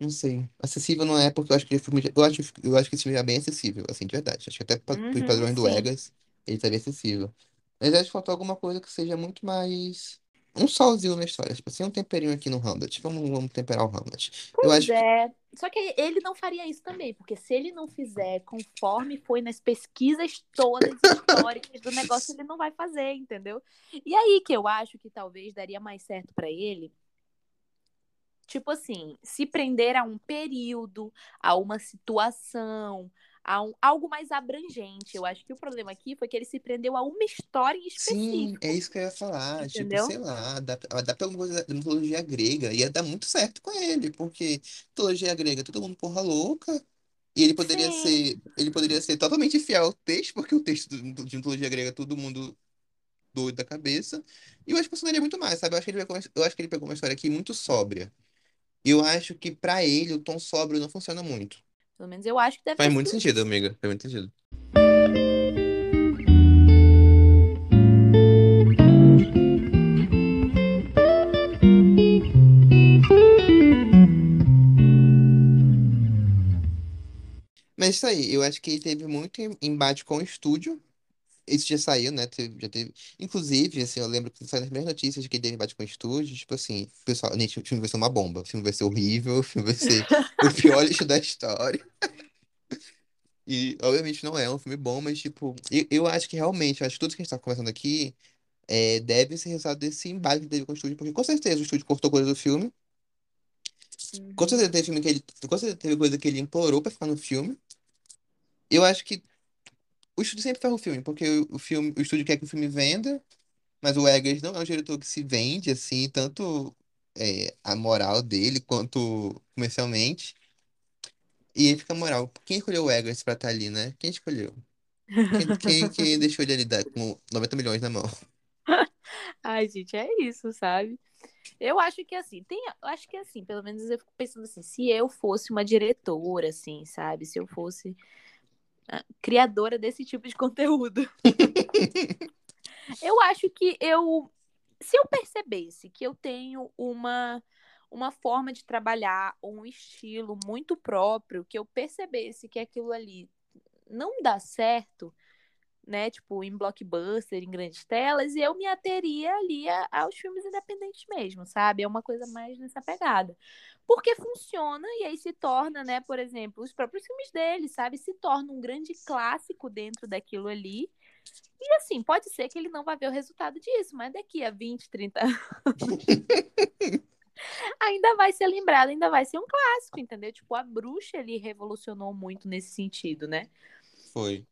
[SPEAKER 1] Não sei. Acessível não é porque eu acho que o filme. Eu acho, eu acho que esse filme é bem acessível, assim, de verdade. Acho que até para os
[SPEAKER 2] Uhum,
[SPEAKER 1] padrões do
[SPEAKER 2] sim.
[SPEAKER 1] Egas, ele tá bem acessível. Mas acho que faltou alguma coisa que seja muito mais. Um salzinho na história. Tipo assim, um temperinho aqui no Hamlet. Vamos, vamos temperar o Hamlet. Eu
[SPEAKER 2] Pois
[SPEAKER 1] acho que.
[SPEAKER 2] é. Só que ele não faria isso também, porque se ele não fizer conforme foi nas pesquisas todas históricas do negócio, ele não vai fazer, entendeu? E aí que eu acho que talvez daria mais certo pra ele, tipo assim, se prender a um período, a uma situação, a um, algo mais abrangente. Eu acho que o problema aqui foi que ele se prendeu a uma história em
[SPEAKER 1] Sim, é
[SPEAKER 2] específico,
[SPEAKER 1] isso que eu ia falar. Tipo,
[SPEAKER 2] entendeu?
[SPEAKER 1] sei lá, adapta, adapta alguma coisa da mitologia grega. Ia dar muito certo com ele, porque mitologia grega, todo mundo porra louca. E ele poderia
[SPEAKER 2] Sim.
[SPEAKER 1] ser, ele poderia ser totalmente fiel ao texto, porque o texto de mitologia grega, é todo mundo doido da cabeça. E eu acho que funcionaria muito mais, sabe? Eu acho que ele pegou, eu acho que ele pegou uma história aqui muito sóbria. E eu acho que pra ele o tom sóbrio não funciona muito.
[SPEAKER 2] Pelo menos eu acho que deve
[SPEAKER 1] Faz muito
[SPEAKER 2] sido
[SPEAKER 1] sentido, amiga. Faz muito sentido. Mas isso aí, eu acho que ele teve muito em- embate com o estúdio. Isso já saiu, né? Teve- já teve. Inclusive, assim, eu lembro que saiu nas primeiras notícias de que ele embate com o estúdio. Tipo assim, pessoal, gente, o filme vai ser uma bomba. O filme vai ser horrível. O filme vai ser o pior lixo da história. E, obviamente, não é um filme bom, mas, tipo, eu, eu acho que realmente, eu acho que tudo que a gente tá conversando aqui é, deve ser resultado desse embate que teve com o estúdio, porque com certeza o estúdio cortou coisa do filme. Com
[SPEAKER 2] Uhum.
[SPEAKER 1] certeza teve filme que ele. Com certeza teve coisa que ele implorou pra ficar no filme. Eu acho que o estúdio sempre ferra o filme, porque o, filme, o estúdio quer que o filme venda. Mas o Eggers não é um diretor que se vende, assim, tanto é, a moral dele quanto comercialmente. E aí fica a moral. Quem escolheu o Eggers pra estar ali, né? Quem escolheu? Quem, quem, quem deixou ele ali dar com 90 milhões na mão?
[SPEAKER 2] Ai, gente, é isso, sabe? Eu acho que assim, tem, acho que assim, pelo menos eu fico pensando assim, se eu fosse uma diretora, assim, sabe? Se eu fosse criadora desse tipo de conteúdo. eu acho que eu, se eu percebesse que eu tenho uma uma forma de trabalhar, um estilo muito próprio, que eu percebesse que aquilo ali não dá certo, né? Tipo, em blockbuster, em grandes telas, e eu me ateria ali aos filmes independentes mesmo, sabe? É uma coisa mais nessa pegada. Porque funciona e aí se torna, né, por exemplo, os próprios filmes dele, sabe? Se torna um grande clássico dentro daquilo ali. E assim, pode ser que ele não vá ver o resultado disso, mas daqui a 20, 30 anos. ainda vai ser lembrado, ainda vai ser um clássico, entendeu? Tipo, a bruxa ele revolucionou muito nesse sentido, né?
[SPEAKER 1] Foi.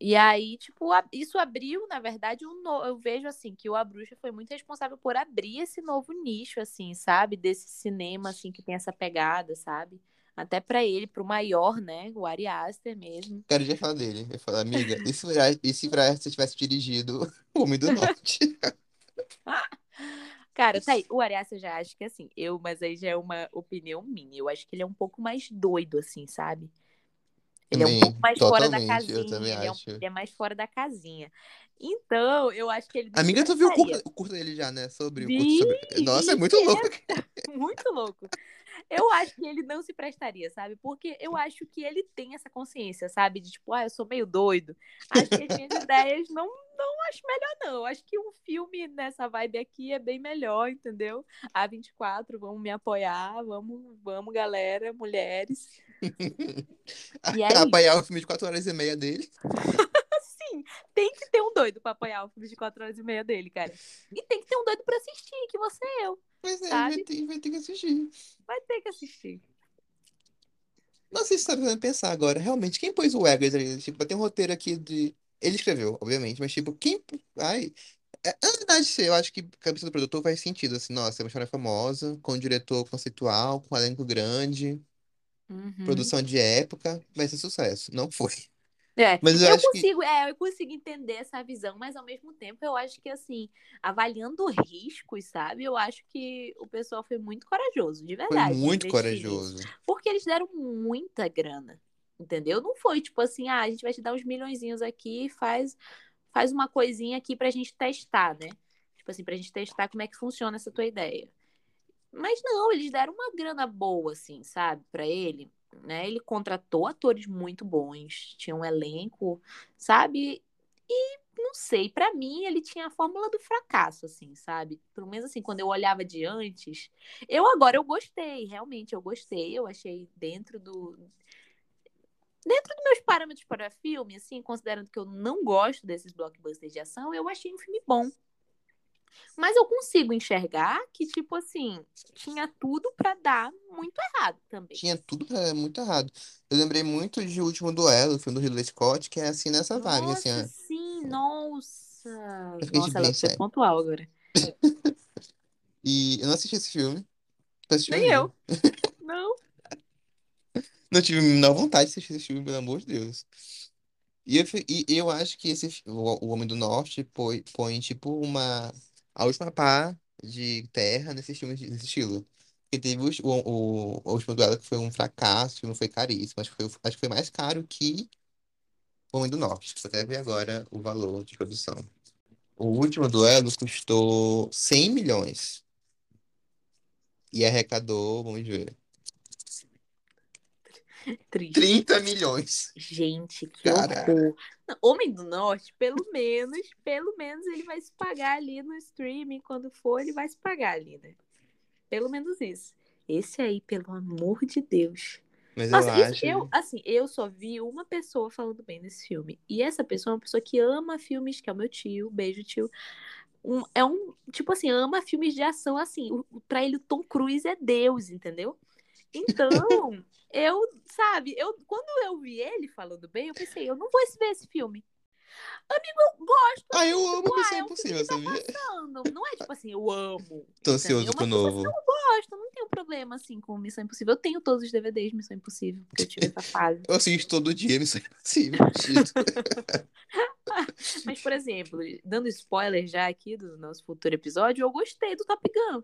[SPEAKER 2] E aí, tipo, isso abriu, na verdade, um no... eu vejo assim que o A Bruxa foi muito responsável por abrir esse novo nicho, assim, sabe? Desse cinema, assim, que tem essa pegada, sabe? Até pra ele, pro maior, né? O Ari Aster mesmo.
[SPEAKER 1] Cara, já falar dele. Eu ia falar, amiga, e se e se Braz tivesse dirigido O Homem do Norte?
[SPEAKER 2] Cara, tá aí. O Ari eu já acho que assim, eu, mas aí já é uma opinião minha. Eu acho que ele é um pouco mais doido, assim, sabe? Ele é um
[SPEAKER 1] Também,
[SPEAKER 2] pouco mais fora da
[SPEAKER 1] também
[SPEAKER 2] casinha, ele é, um- ele é mais fora da casinha. Então, eu acho que ele
[SPEAKER 1] Amiga, tu viu o curto, o dele já, né? Sobre o
[SPEAKER 2] Vi,
[SPEAKER 1] curto sobre. Nossa, é muito
[SPEAKER 2] é
[SPEAKER 1] louco.
[SPEAKER 2] muito louco. Eu acho que ele não se prestaria, sabe? Porque eu acho que ele tem essa consciência, sabe? De tipo, ah, eu sou meio doido. Acho que as minhas ideias não, não acho melhor, não. Acho que um filme nessa vibe aqui é bem melhor, entendeu? A24, vamos me apoiar, vamos, vamos, galera, mulheres. E isso.
[SPEAKER 1] Apoiar o filme de 4 horas e meia dele.
[SPEAKER 2] Sim, tem que ter um doido pra apoiar o filme de 4 horas e meia dele, cara. E tem que ter um doido pra assistir, que você é eu.
[SPEAKER 1] Mas é, vai ter, vai ter que assistir.
[SPEAKER 2] Vai ter que assistir.
[SPEAKER 1] Não sei se você tá fazendo pensar agora. Realmente, quem pôs o Eggers ali? Tipo, tem um roteiro aqui de. Ele escreveu, obviamente, mas tipo, quem. Ai. É, na verdade, eu acho que a cabeça do produtor faz sentido, assim, nossa, é uma história famosa, com um diretor conceitual, com um elenco grande,
[SPEAKER 2] Uhum.
[SPEAKER 1] produção de época, vai ser sucesso. Não foi.
[SPEAKER 2] É,
[SPEAKER 1] Mas eu
[SPEAKER 2] eu
[SPEAKER 1] acho que.
[SPEAKER 2] consigo, é, eu consigo entender essa visão, mas ao mesmo tempo eu acho que assim, avaliando riscos, sabe? Eu acho que o pessoal foi muito corajoso, de
[SPEAKER 1] Foi
[SPEAKER 2] verdade, de
[SPEAKER 1] muito
[SPEAKER 2] nisso.
[SPEAKER 1] corajoso.
[SPEAKER 2] Porque eles deram muita grana, entendeu? Não foi tipo assim, ah, a gente vai te dar uns milhõezinhos aqui e faz, faz uma coisinha aqui pra gente testar, né? Tipo assim, pra gente testar como é que funciona essa tua ideia. Mas não, eles deram uma grana boa, assim, sabe, pra ele, né? Ele contratou atores muito bons, tinha um elenco, sabe? E não sei, pra mim ele tinha a fórmula do fracasso, assim, sabe? Pelo menos assim, quando eu olhava de antes, eu agora eu gostei, realmente eu gostei, eu achei dentro do dentro dos meus parâmetros para filme, assim, considerando que eu não gosto desses blockbusters de ação, eu achei um filme bom. Mas eu consigo enxergar que, tipo assim, tinha tudo pra dar muito errado também.
[SPEAKER 1] Tinha tudo pra dar muito errado. Eu lembrei muito de O Último Duelo, o filme do Ridley Scott, que é assim nessa vibe, assim,
[SPEAKER 2] Nossa, sim, nossa. Nossa, ela foi
[SPEAKER 1] sério.
[SPEAKER 2] pontual agora.
[SPEAKER 1] E eu não assisti esse filme. Tu assistiu,
[SPEAKER 2] Nem eu. Não.
[SPEAKER 1] Não tive a menor vontade de assistir esse filme, pelo amor de Deus. E eu, e eu acho que esse, o, o Homem do Norte põe, põe tipo uma a última pá de terra nesse filme nesse estilo. Porque teve o, o, o Último Duelo que foi um fracasso, o filme foi caríssimo. Acho que foi, acho que foi mais caro que o Homem do Norte. Vou até ver agora o valor de produção. O Último Duelo custou 100 milhões e arrecadou, vamos ver,
[SPEAKER 2] Triste.
[SPEAKER 1] 30 milhões.
[SPEAKER 2] Gente, que
[SPEAKER 1] Cara.
[SPEAKER 2] horror. Homem do Norte, pelo menos, pelo menos ele vai se pagar ali no streaming. Quando for, ele vai se pagar ali, né? Pelo menos isso. Esse aí, pelo amor de Deus.
[SPEAKER 1] Mas
[SPEAKER 2] Nossa,
[SPEAKER 1] eu acho.
[SPEAKER 2] eu, assim, eu só vi uma pessoa falando bem desse filme. E essa pessoa é uma pessoa que ama filmes, que é o meu tio, beijo, tio. Um- é um, tipo assim, ama filmes de ação, assim. O- pra ele, o Tom Cruise é Deus, entendeu? Então, eu, sabe, eu, quando eu vi ele falando bem, eu pensei, eu não vou ver esse filme. Amigo, eu gosto,
[SPEAKER 1] Ah, eu amo
[SPEAKER 2] tipo, ah,
[SPEAKER 1] Missão
[SPEAKER 2] é
[SPEAKER 1] Impossível,
[SPEAKER 2] que tá
[SPEAKER 1] sabia?
[SPEAKER 2] passando. Não é tipo assim, eu amo.
[SPEAKER 1] Tô ansioso pro
[SPEAKER 2] Mas, tipo assim,
[SPEAKER 1] novo.
[SPEAKER 2] eu gosto, não tenho problema, assim, com Missão Impossível. Eu tenho todos os DVDs de Missão Impossível, porque eu tive essa fase.
[SPEAKER 1] Eu assisto todo dia, Missão Impossível.
[SPEAKER 2] Mas, por exemplo, dando spoiler já aqui do nosso futuro episódio, eu gostei do Top Gun.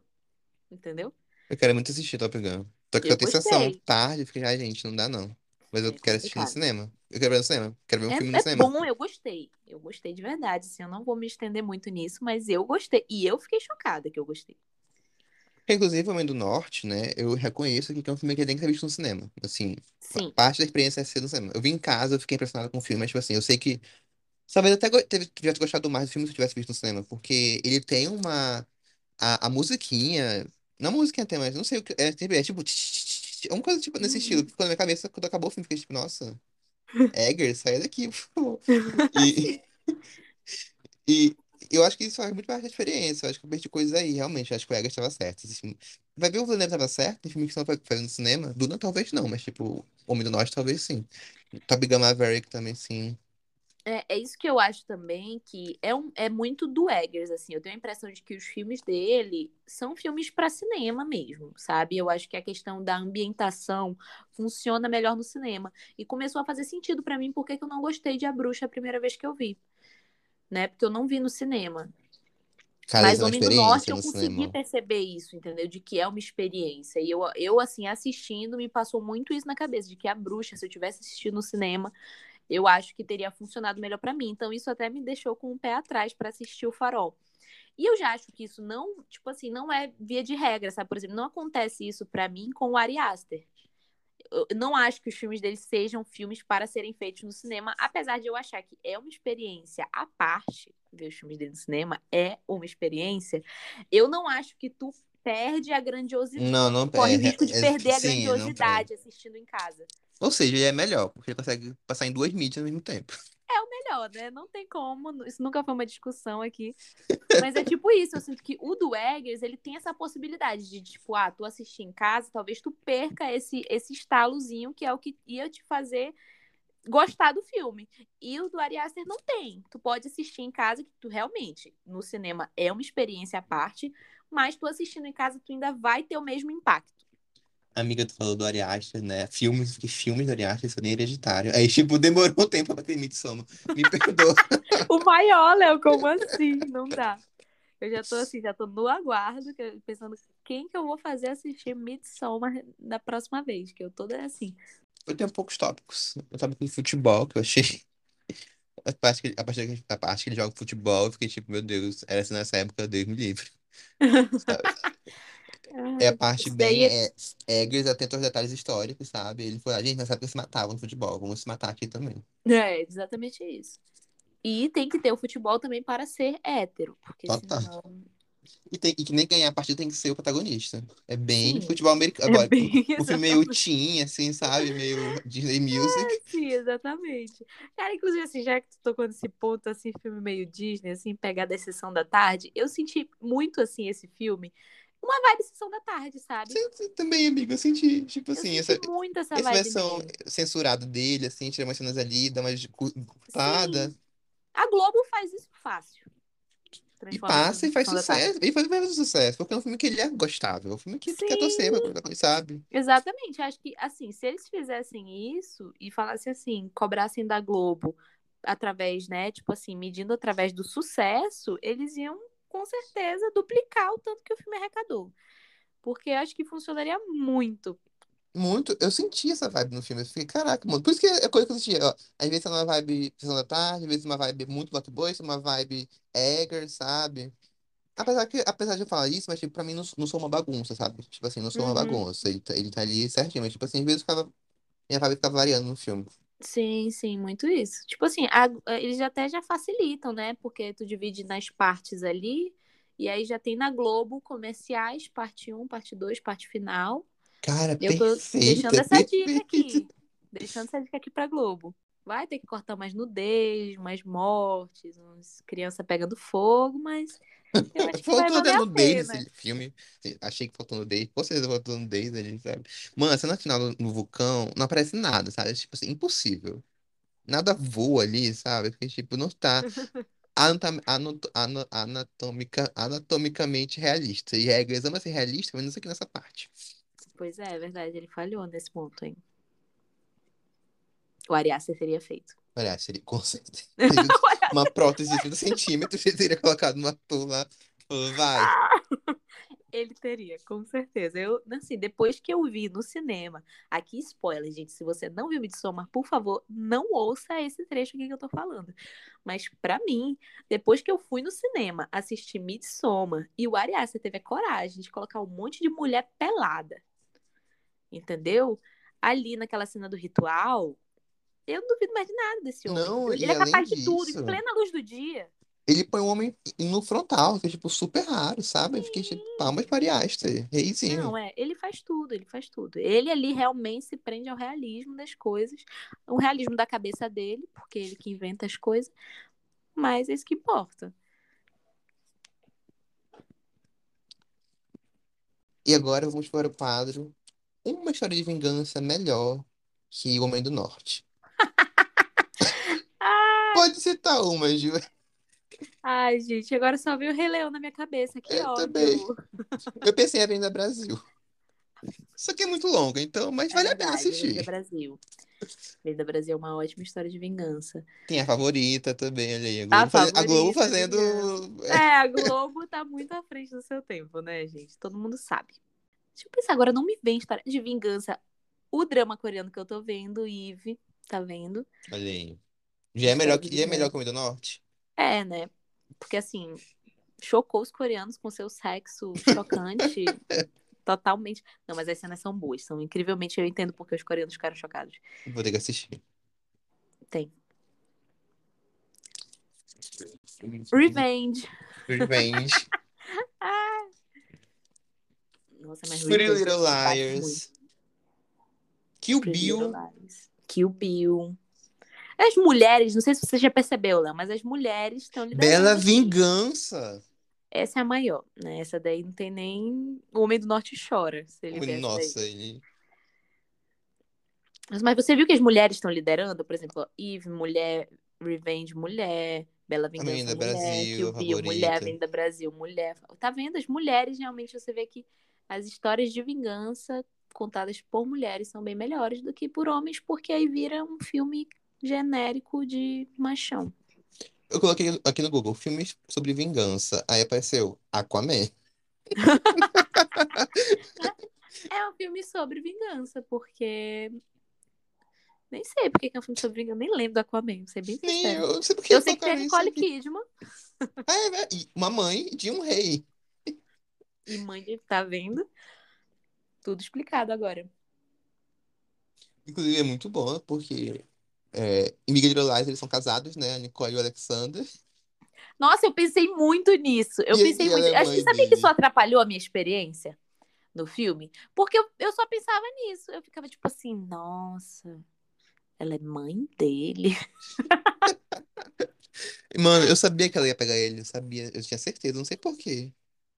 [SPEAKER 2] Entendeu?
[SPEAKER 1] Eu quero muito assistir Top Gun. Só que
[SPEAKER 2] Eu
[SPEAKER 1] sessão
[SPEAKER 2] gostei.
[SPEAKER 1] tarde, fica, ai, gente, não dá não. Mas eu
[SPEAKER 2] É
[SPEAKER 1] quero assistir no cinema. Eu quero ver no cinema. Quero ver um filme no
[SPEAKER 2] É, é
[SPEAKER 1] cinema.
[SPEAKER 2] bom, eu gostei. Eu gostei de verdade. Assim, eu não vou me estender muito nisso, mas eu gostei. E eu fiquei chocada que eu gostei.
[SPEAKER 1] Inclusive, Homem do Norte, né? Eu reconheço que é um filme que tem que ser visto no cinema. Assim,
[SPEAKER 2] Sim.
[SPEAKER 1] parte da experiência é ser no cinema. Eu vi em casa, eu fiquei impressionado com o filme, mas, tipo assim, eu sei que. Talvez eu até tivesse gostado mais do filme se eu tivesse visto no cinema, porque ele tem uma. A, a musiquinha. Não a musiquinha tem, mas não sei o que. É, tipo- é tipo. É uma coisa tipo nesse estilo.
[SPEAKER 2] Uhum.
[SPEAKER 1] que Ficou na minha cabeça quando acabou o filme. Fiquei tipo, nossa. Egger, sai daqui, por favor. E, e eu acho que isso faz muito parte da experiência. Eu acho que eu perdi coisas aí, realmente. Eu acho que o Egger estava certo. Filme... Vai ver o Villeneuve estava certo? Tem filme que estão fazendo no cinema? Duna talvez não, mas tipo, Homem do Norte talvez sim. Top Gun Maverick também sim.
[SPEAKER 2] É, é isso que eu acho também, que é, um, é muito do Eggers, assim. Eu tenho a impressão de que os filmes dele são filmes para cinema mesmo, sabe? Eu acho que a questão da ambientação funciona melhor no cinema. E começou a fazer sentido para mim porque que eu não gostei de A Bruxa a primeira vez que eu vi. Né? Porque eu não vi no cinema.
[SPEAKER 1] Cara,
[SPEAKER 2] Mas
[SPEAKER 1] é
[SPEAKER 2] Homem do Norte eu consegui
[SPEAKER 1] cinema.
[SPEAKER 2] perceber isso, entendeu? De que é uma experiência. E eu, eu, assim, assistindo, me passou muito isso na cabeça, de que a bruxa, se eu tivesse assistido no cinema, eu acho que teria funcionado melhor pra mim. Então, isso até me deixou com o pé atrás pra assistir o farol. E eu já acho que isso não, tipo assim, não é via de regra, sabe? Por exemplo, não acontece isso pra mim com o Ari Aster. Eu não acho que os filmes dele sejam filmes para serem feitos no cinema, apesar de eu achar que é uma experiência à parte, ver os filmes dele no cinema é uma experiência. Eu não acho que tu perde a grandiosidade,
[SPEAKER 1] Não, não
[SPEAKER 2] corre o
[SPEAKER 1] perde.
[SPEAKER 2] risco de
[SPEAKER 1] É-
[SPEAKER 2] perder a
[SPEAKER 1] sim, não
[SPEAKER 2] grandiosidade assistindo em casa.
[SPEAKER 1] Ou seja, ele é melhor, porque ele consegue passar em duas mídias ao mesmo tempo.
[SPEAKER 2] É o melhor, né? Não tem como, isso nunca foi uma discussão aqui. Mas é tipo isso, eu sinto que o do Eggers, ele tem essa possibilidade de, tipo, ah, tu assistir em casa, talvez tu perca esse, esse estalozinho que é o que ia te fazer gostar do filme. E o do Ari Aster não tem. Tu pode assistir em casa, que tu realmente, no cinema, é uma experiência à parte, mas tu assistindo em casa, tu ainda vai ter o mesmo impacto.
[SPEAKER 1] Amiga, tu falou do Ari Aster, né? Filmes, que filmes do Ari Aster são hereditário. Aí, tipo, demorou um tempo pra bater Midsommar. Me perdoa.
[SPEAKER 2] O maior, Léo, como assim? Não dá. Eu já tô assim, já tô no aguardo, eu- pensando quem que eu vou fazer assistir Midsommar da próxima vez, que eu toda assim.
[SPEAKER 1] Eu tenho poucos tópicos. O tópico de futebol, que eu achei. A parte que, a parte que, a parte que ele joga futebol, eu fiquei tipo, meu Deus, era assim nessa época, Deus me livre. É a parte bem
[SPEAKER 2] daí
[SPEAKER 1] é, Eggers atento aos detalhes históricos, sabe? Ele foi, a gente nessa época se matava no futebol, vamos se matar aqui também.
[SPEAKER 2] é exatamente isso. E tem que ter o futebol também para ser hétero, porque
[SPEAKER 1] Total.
[SPEAKER 2] senão.
[SPEAKER 1] E, tem, e que nem ganhar a partida tem que ser o protagonista. É bem
[SPEAKER 2] Sim.
[SPEAKER 1] futebol americano.
[SPEAKER 2] É
[SPEAKER 1] Agora,
[SPEAKER 2] bem
[SPEAKER 1] um filme meio teen, assim, sabe? Meio Disney Music.
[SPEAKER 2] Sim, exatamente. Cara, inclusive, assim, já que tu tocou nesse ponto, assim, filme meio Disney, assim, pegar da sessão da tarde, eu senti muito, assim, esse filme, uma vibe sessão da tarde, sabe?
[SPEAKER 1] Sim, sim, também, amigo, eu senti, tipo
[SPEAKER 2] Eu
[SPEAKER 1] assim, essa,
[SPEAKER 2] muito essa
[SPEAKER 1] essa versão
[SPEAKER 2] nele.
[SPEAKER 1] censurada dele, assim, tira umas cenas ali, dá umas cortada.
[SPEAKER 2] Sim. A Globo faz isso fácil.
[SPEAKER 1] E passa e faz sucesso. E faz, faz sucesso. Porque é um filme que ele é gostável. É um filme que tu quer torcer, sabe?
[SPEAKER 2] Exatamente. Acho que, assim, se eles fizessem isso e falassem assim, cobrassem da Globo através, né, tipo assim, medindo através do sucesso, eles iam, com certeza, duplicar o tanto que o filme arrecadou. Porque eu acho que funcionaria muito.
[SPEAKER 1] Muito. Eu senti essa vibe no filme. Eu fiquei, caraca, mano. Por isso que é coisa que eu senti. Ó. Às vezes é uma vibe Sessão da Tarde, às vezes é uma vibe muito Blockbuster, uma vibe Egger, sabe? Apesar, que, apesar de eu falar isso, mas tipo, pra mim não, não sou uma bagunça, sabe? Tipo assim, não sou uma
[SPEAKER 2] Uhum.
[SPEAKER 1] bagunça. Ele, tá- ele tá ali certinho, mas tipo assim, às vezes ficava, minha vibe ficava variando no filme.
[SPEAKER 2] Sim, sim, muito isso. Tipo assim, a- eles até já facilitam, né? Porque tu divide nas partes ali, e aí já tem na Globo comerciais, parte 1, parte 2, parte final.
[SPEAKER 1] Cara,
[SPEAKER 2] Eu tô
[SPEAKER 1] perfeita,
[SPEAKER 2] deixando essa dica
[SPEAKER 1] perfeita.
[SPEAKER 2] aqui. Deixando essa dica aqui pra Globo. Vai ter que cortar mais nudez, mais mortes, umas crianças pegando fogo, mas eu acho que vai
[SPEAKER 1] Faltou
[SPEAKER 2] a
[SPEAKER 1] nudez
[SPEAKER 2] pena.
[SPEAKER 1] nesse filme. Achei que faltou nudez. Com certeza faltou nudez ali, sabe? Mano, a cena final no, no vulcão não aparece nada, sabe? Tipo assim, impossível. Nada voa ali, sabe? Porque, tipo, não tá anatomica, anatomicamente realista. E Eggers ama ser realista, sei aqui nessa parte.
[SPEAKER 2] Pois é, é verdade, ele falhou nesse ponto, hein? O Ari Aster teria feito.
[SPEAKER 1] Aliás, seria com certeza. Uma prótese de 30 centímetros, ele teria colocado um lá. falou, Vai.
[SPEAKER 2] Ele teria, com certeza. Eu, assim, depois que eu vi no cinema, aqui spoiler, gente, se você não viu Midsommar, por favor, não ouça esse trecho aqui que eu tô falando. Mas pra mim, depois que eu fui no cinema assistir Midsommar e o Ari teve a coragem de colocar um monte de mulher pelada, entendeu? Ali naquela cena do ritual, eu não duvido mais de nada desse homem.
[SPEAKER 1] Não,
[SPEAKER 2] ele é capaz de tudo, em plena luz do dia.
[SPEAKER 1] Ele põe o homem no frontal, que é, tipo, super raro, sabe? Eu fiquei, tipo, palmas para Ari Aster, reizinho.
[SPEAKER 2] Não, é, ele faz tudo, ele faz tudo. Ele ali realmente se prende ao realismo das coisas, o realismo da cabeça dele, porque ele que inventa as coisas, mas é isso que importa.
[SPEAKER 1] E agora vamos para o quadro Uma história de vingança melhor que O Homem do Norte. Pode citar uma, Gil.
[SPEAKER 2] Ai, gente, agora só veio o Rei Leão na minha cabeça, que
[SPEAKER 1] Eu
[SPEAKER 2] ódio.
[SPEAKER 1] também. Eu pensei em Avenida Brasil. Só que é muito longa, então, mas
[SPEAKER 2] É
[SPEAKER 1] vale a pena
[SPEAKER 2] verdade,
[SPEAKER 1] assistir.
[SPEAKER 2] Avenida Brasil. Avenida Brasil é uma ótima história de vingança.
[SPEAKER 1] Tem a favorita também, olha aí. A
[SPEAKER 2] A
[SPEAKER 1] Globo, fazendo- a Globo fazendo.
[SPEAKER 2] É, a Globo tá muito à frente do seu tempo, né, gente? Todo mundo sabe. Deixa eu pensar agora, não me vem história de vingança. O drama coreano que eu tô vendo, Eve, tá vendo?
[SPEAKER 1] Olha aí. Já é melhor que, já é melhor que o Homem do Norte?
[SPEAKER 2] É, né? Porque assim, chocou os coreanos com seu sexo chocante. totalmente. Não, mas as cenas são boas, são incrivelmente. Eu entendo porque os coreanos ficaram chocados.
[SPEAKER 1] Vou ter que assistir.
[SPEAKER 2] Tem. Revenge.
[SPEAKER 1] Revenge.
[SPEAKER 2] Nossa, mas
[SPEAKER 1] Pretty Little Liars. Kill Bill.
[SPEAKER 2] Kill Bill. As mulheres, não sei se você já percebeu, Léo, mas as mulheres estão liderando.
[SPEAKER 1] Bela Vingança.
[SPEAKER 2] Essa é a maior, né? Essa daí não tem nem. O Homem do Norte chora. Se ele.
[SPEAKER 1] Nossa, ele.
[SPEAKER 2] Mas, mas você viu que as mulheres estão liderando? Por exemplo, Eve, mulher, Revenge, mulher, Bela Vingança,
[SPEAKER 1] Avenida
[SPEAKER 2] mulher,
[SPEAKER 1] Brasil,
[SPEAKER 2] Bill, mulher. Avenida Brasil, mulher. Tá vendo? As mulheres, realmente, você vê que as histórias de vingança contadas por mulheres são bem melhores do que por homens, porque aí vira um filme genérico de machão.
[SPEAKER 1] Eu coloquei aqui no Google filmes sobre vingança. Aí apareceu Aquaman.
[SPEAKER 2] É um filme sobre vingança, porque. Nem sei porque que é um filme sobre vingança, nem lembro do Aquaman, vou ser bem
[SPEAKER 1] Nem
[SPEAKER 2] sincera.
[SPEAKER 1] eu, sei porque
[SPEAKER 2] Eu sei que tem a Nicole. Kidman
[SPEAKER 1] Ah, é? E uma mãe de um rei.
[SPEAKER 2] e mãe de. Tá vendo? Tudo explicado agora.
[SPEAKER 1] Inclusive é muito bom, porque é, em Big Little Lies eles são casados, né? A Nicole e o Alexander.
[SPEAKER 2] Nossa, eu pensei muito nisso. Eu
[SPEAKER 1] E-
[SPEAKER 2] pensei muito.
[SPEAKER 1] é
[SPEAKER 2] Acho que
[SPEAKER 1] mãe
[SPEAKER 2] sabia que isso atrapalhou a minha experiência no filme? Porque eu, eu só pensava nisso. Eu ficava tipo assim, nossa, ela é mãe dele.
[SPEAKER 1] Mano, eu sabia que ela ia pegar ele, eu sabia, eu tinha certeza, não sei por quê.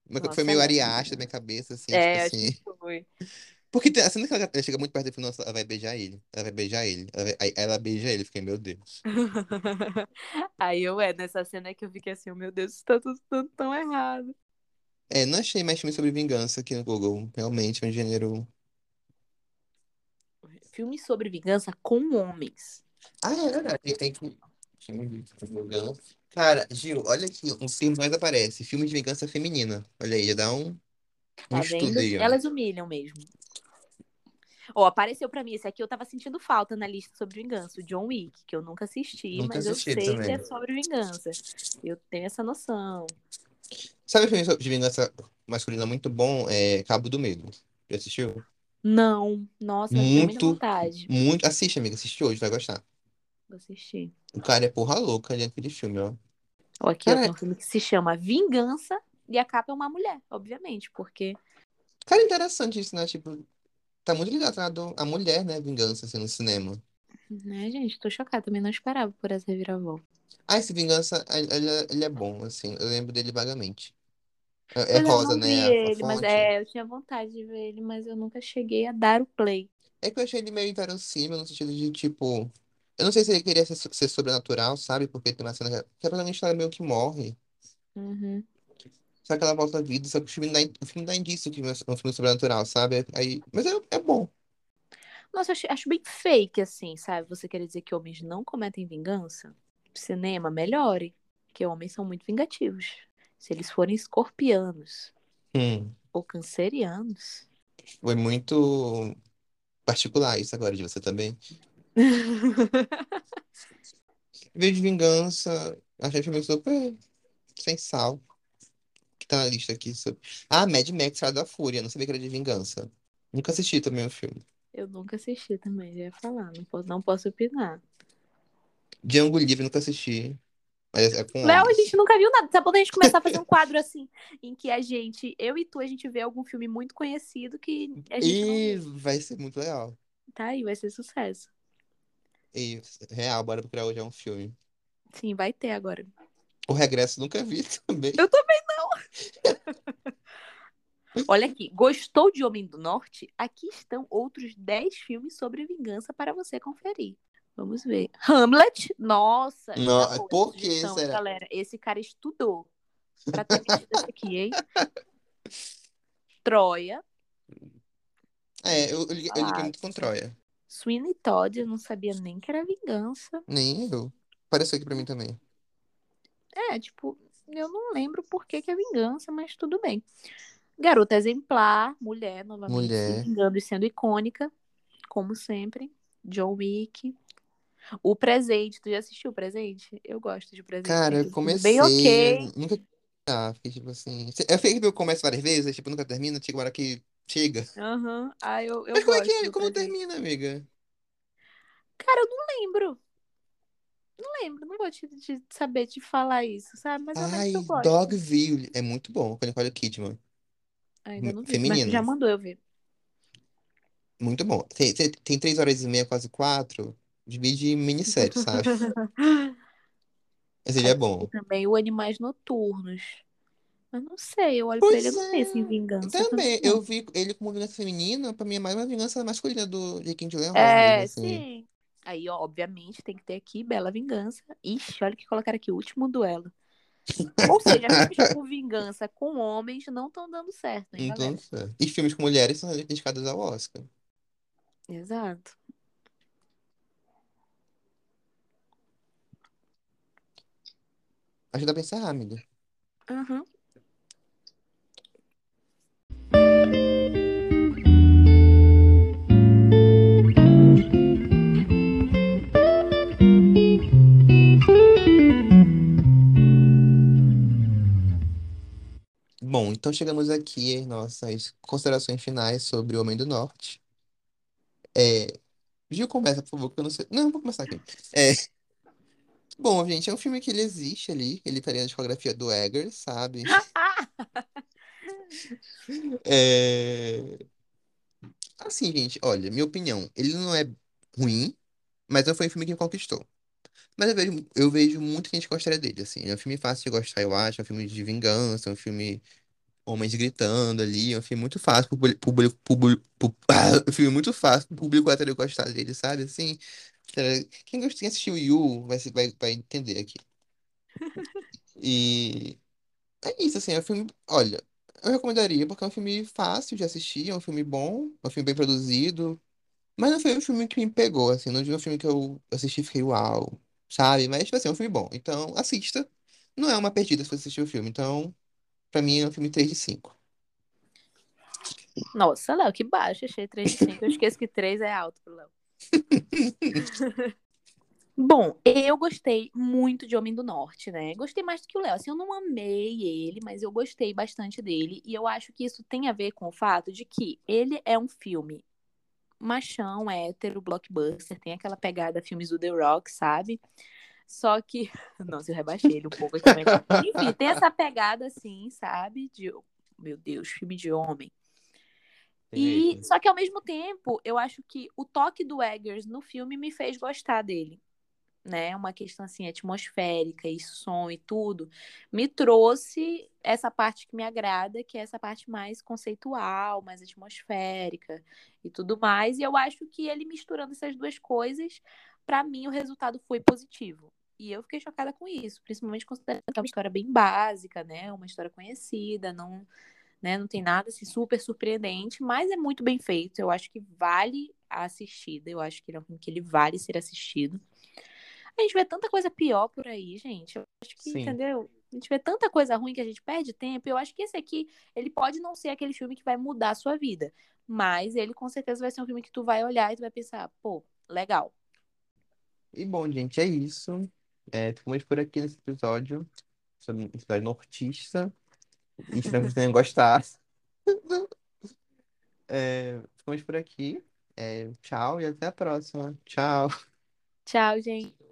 [SPEAKER 1] Mas
[SPEAKER 2] Nossa,
[SPEAKER 1] foi meio
[SPEAKER 2] é
[SPEAKER 1] Ari
[SPEAKER 2] muito
[SPEAKER 1] Aster na
[SPEAKER 2] boa.
[SPEAKER 1] minha cabeça, assim,
[SPEAKER 2] É,
[SPEAKER 1] tipo
[SPEAKER 2] acho
[SPEAKER 1] assim.
[SPEAKER 2] que foi.
[SPEAKER 1] Porque tem a cena que ela, ela chega muito perto do final, ela vai beijar ele. Ela vai beijar ele. Ela, vai- aí ela beija ele, fiquei, meu Deus.
[SPEAKER 2] Aí eu, é, nessa cena que eu fiquei assim, oh, meu Deus, isso tá tudo tão, tão errado.
[SPEAKER 1] É, não achei mais filme sobre vingança aqui no Google. Realmente, é um gênero.
[SPEAKER 2] Filme sobre vingança com homens.
[SPEAKER 1] Ah, é verdade. Tem que. Filme de vingança. Cara, Gil, olha aqui, um filme mais aparece. Filme de vingança feminina. Olha aí, já dá um, um
[SPEAKER 2] Tá vendo? Elas humilham mesmo. Ó, apareceu pra mim, esse aqui eu tava sentindo falta na lista sobre vingança, o John Wick, que eu nunca assisti,
[SPEAKER 1] Nunca
[SPEAKER 2] mas eu
[SPEAKER 1] assisti
[SPEAKER 2] sei
[SPEAKER 1] também.
[SPEAKER 2] que é sobre vingança. Eu tenho essa noção.
[SPEAKER 1] Sabe filme de vingança masculina muito bom? É Cabo do Medo. Já assistiu?
[SPEAKER 2] Não, nossa, eu
[SPEAKER 1] Muito,
[SPEAKER 2] vontade.
[SPEAKER 1] muito. Assiste, amiga. Assiste hoje, vai gostar.
[SPEAKER 2] Vou assistir.
[SPEAKER 1] O cara é porra louca dentro de filme, ó.
[SPEAKER 2] Ó, aqui ó,
[SPEAKER 1] Cara,
[SPEAKER 2] tem um filme que se chama Vingança e a capa é uma mulher, obviamente, porque
[SPEAKER 1] cara, interessante isso, né? Tipo, tá muito ligado à mulher, né? Vingança, assim, no cinema.
[SPEAKER 2] Né, gente? Tô chocada, também não esperava por essa reviravolta.
[SPEAKER 1] Ah, esse Vingança, ele, é- ele é bom, assim. Eu lembro dele vagamente. É, é
[SPEAKER 2] eu
[SPEAKER 1] rosa, né?
[SPEAKER 2] vi
[SPEAKER 1] A, a
[SPEAKER 2] ele, mas é, eu tinha vontade de ver ele, mas eu nunca cheguei a dar o play.
[SPEAKER 1] É que eu achei ele meio inverossímil, no sentido de, tipo... Eu não sei se ele queria ser, ser sobrenatural, sabe? Porque tem uma cena que a que a protagonista ela meio que morre.
[SPEAKER 2] Uhum.
[SPEAKER 1] Só que ela volta à vida, só que o filme dá, o filme dá indício que é um filme sobrenatural, sabe? Aí, mas é, é bom.
[SPEAKER 2] Nossa, acho, acho bem fake, assim, sabe? Você quer dizer que homens não cometem vingança? Cinema, melhore. Porque homens são muito vingativos. Se eles forem escorpianos
[SPEAKER 1] Hum,
[SPEAKER 2] ou cancerianos.
[SPEAKER 1] foi muito particular isso agora de você também. Vejo de Vingança, achei filme super sem sal. Que tá na lista aqui. Sobre... Ah, Mad Max, Estrada da Fúria. Não sabia que era de vingança. Nunca assisti também o filme.
[SPEAKER 2] Eu nunca assisti também, já ia falar. Não posso, não posso opinar.
[SPEAKER 1] Django Livre, nunca assisti. Mas é com
[SPEAKER 2] Léo, a
[SPEAKER 1] homens.
[SPEAKER 2] gente nunca viu nada. Sabe quando a gente começar a fazer um quadro assim, em que a gente, eu e tu, a gente vê algum filme muito conhecido que a gente não
[SPEAKER 1] E
[SPEAKER 2] viu.
[SPEAKER 1] vai ser muito legal.
[SPEAKER 2] Tá aí, vai ser sucesso.
[SPEAKER 1] E real, bora procurar hoje é um filme.
[SPEAKER 2] Sim, vai ter agora.
[SPEAKER 1] O Regresso nunca vi também.
[SPEAKER 2] Eu também não. Olha aqui, gostou de Homem do Norte? Aqui estão outros 10 filmes sobre vingança para você conferir. Vamos ver. Hamlet? Nossa,
[SPEAKER 1] Não,
[SPEAKER 2] boa
[SPEAKER 1] por que será?
[SPEAKER 2] galera. Esse cara estudou pra ter esse aqui, hein? Troia,
[SPEAKER 1] É, eu, eu, eu liguei muito com Troia.
[SPEAKER 2] Sweeney Todd, eu não sabia nem que era vingança.
[SPEAKER 1] Nem eu. Apareceu aqui pra mim também.
[SPEAKER 2] É, tipo, eu não lembro por que, que é vingança, mas tudo bem. Garota exemplar, mulher, novamente,
[SPEAKER 1] Mulher.
[SPEAKER 2] se e sendo icônica, como sempre. John Wick. O Presente, tu já assistiu o Presente? Eu gosto de Presente.
[SPEAKER 1] Cara, eu
[SPEAKER 2] filme
[SPEAKER 1] comecei.
[SPEAKER 2] Bem ok.
[SPEAKER 1] Nunca. Ah, fiquei tipo assim. Eu fiquei que eu começo várias vezes, tipo, nunca termina, chega uma hora que chega.
[SPEAKER 2] Aham. Ah, eu, eu
[SPEAKER 1] Mas como é que é? Como
[SPEAKER 2] Presente.
[SPEAKER 1] termina, amiga?
[SPEAKER 2] Cara, eu não lembro. Não lembro, não vou te, te saber te falar isso, sabe? Mas
[SPEAKER 1] Ai,
[SPEAKER 2] que eu gosto.
[SPEAKER 1] Dogville. É muito bom, com a Nicole Kidman.
[SPEAKER 2] Ainda não vi, mas já mandou eu ver.
[SPEAKER 1] Muito bom. Tem, tem, tem três horas e meia, quase quatro. Divide em minissérie, sabe? Mas ele é bom.
[SPEAKER 2] também o Animais Noturnos. Mas não sei, eu olho pra ele, eu
[SPEAKER 1] Pois
[SPEAKER 2] não penso em
[SPEAKER 1] é.
[SPEAKER 2] vingança
[SPEAKER 1] Também, eu vi ele como vingança feminina, pra mim é mais uma vingança masculina do Jake Gyllenhaal mesmo,
[SPEAKER 2] É,
[SPEAKER 1] assim.
[SPEAKER 2] sim. Aí, ó, obviamente, tem que ter aqui Bela Vingança. Ixi, olha que colocaram aqui, o último duelo. Ou seja, filmes com vingança com homens não estão dando certo, hein.
[SPEAKER 1] E filmes com mulheres são dedicados ao Oscar.
[SPEAKER 2] Exato.
[SPEAKER 1] Dá pra encerrar, amiga.
[SPEAKER 2] Aham.
[SPEAKER 1] Bom, então chegamos aqui em nossas considerações finais sobre O Homem do Norte. É... Gil, começa, por favor, que eu não sei. Não, vou começar aqui. É... Bom, gente, é um filme que ele existe ali. Ele estaria na discografia do Eggers, sabe? É... Assim, gente, olha, minha opinião, ele não é ruim, mas não foi um filme que me conquistou. Mas eu vejo, eu vejo muita gente gostaria dele, assim. É um filme fácil de gostar, eu acho. É um filme de vingança, é um filme homens gritando ali. É um filme muito fácil pro público, público, público, Ah, filme muito fácil pro público hétero gostar dele, sabe? Assim, quem, assistiu You vai, vai, vai entender aqui. E é isso, assim, é um filme. Olha, eu recomendaria porque é um filme fácil de assistir, é um filme bom, é um filme bem produzido. Mas não foi um filme que me pegou, assim, não foi um filme que eu assisti e fiquei uau, sabe? Mas, tipo assim, é um filme bom. Então, assista. Não é uma perdida se você assistir o filme. Então, pra mim, é um filme 3 de 5.
[SPEAKER 2] Nossa, Léo, que baixo. Achei 3 de 5. Eu esqueço que 3 é alto pro Léo. Bom, eu gostei muito de Homem do Norte, né? Gostei mais do que o Léo. Assim, eu não amei ele, mas eu gostei bastante dele. E eu acho que isso tem a ver com o fato de que ele é um filme machão, hétero, blockbuster. Tem aquela pegada filmes do The Rock, sabe? Só que. Nossa, eu rebaixei ele um pouco aqui. Enfim, tem essa pegada assim, sabe? De. Meu Deus, filme de homem. E só que ao mesmo tempo, eu acho que o toque do Eggers no filme me fez gostar dele, né? Uma questão assim atmosférica e som e tudo, me trouxe essa parte que me agrada, que é essa parte mais conceitual, mais atmosférica e tudo mais. E eu acho que ele misturando essas duas coisas, para mim o resultado foi positivo. E eu fiquei chocada com isso, principalmente considerando que é uma história bem básica, né? Uma história conhecida, não, né? Não tem nada assim super surpreendente, mas é muito bem feito. Eu acho que vale a assistida. Eu acho que ele é que ele vale ser assistido. A gente vê tanta coisa pior por aí, gente. Eu acho que,
[SPEAKER 1] Sim.
[SPEAKER 2] entendeu? A gente vê tanta coisa ruim que a gente perde tempo. Eu acho que esse aqui, ele pode não ser aquele filme que vai mudar a sua vida. Mas ele com certeza vai ser um filme que tu vai olhar e tu vai pensar, pô, legal.
[SPEAKER 1] E bom, gente, é isso. É, ficamos por aqui nesse episódio. Sobre um episódio nortista. Espero que vocês tenham gostado. É, ficamos por aqui. É, tchau e até a próxima. Tchau.
[SPEAKER 2] Tchau, gente.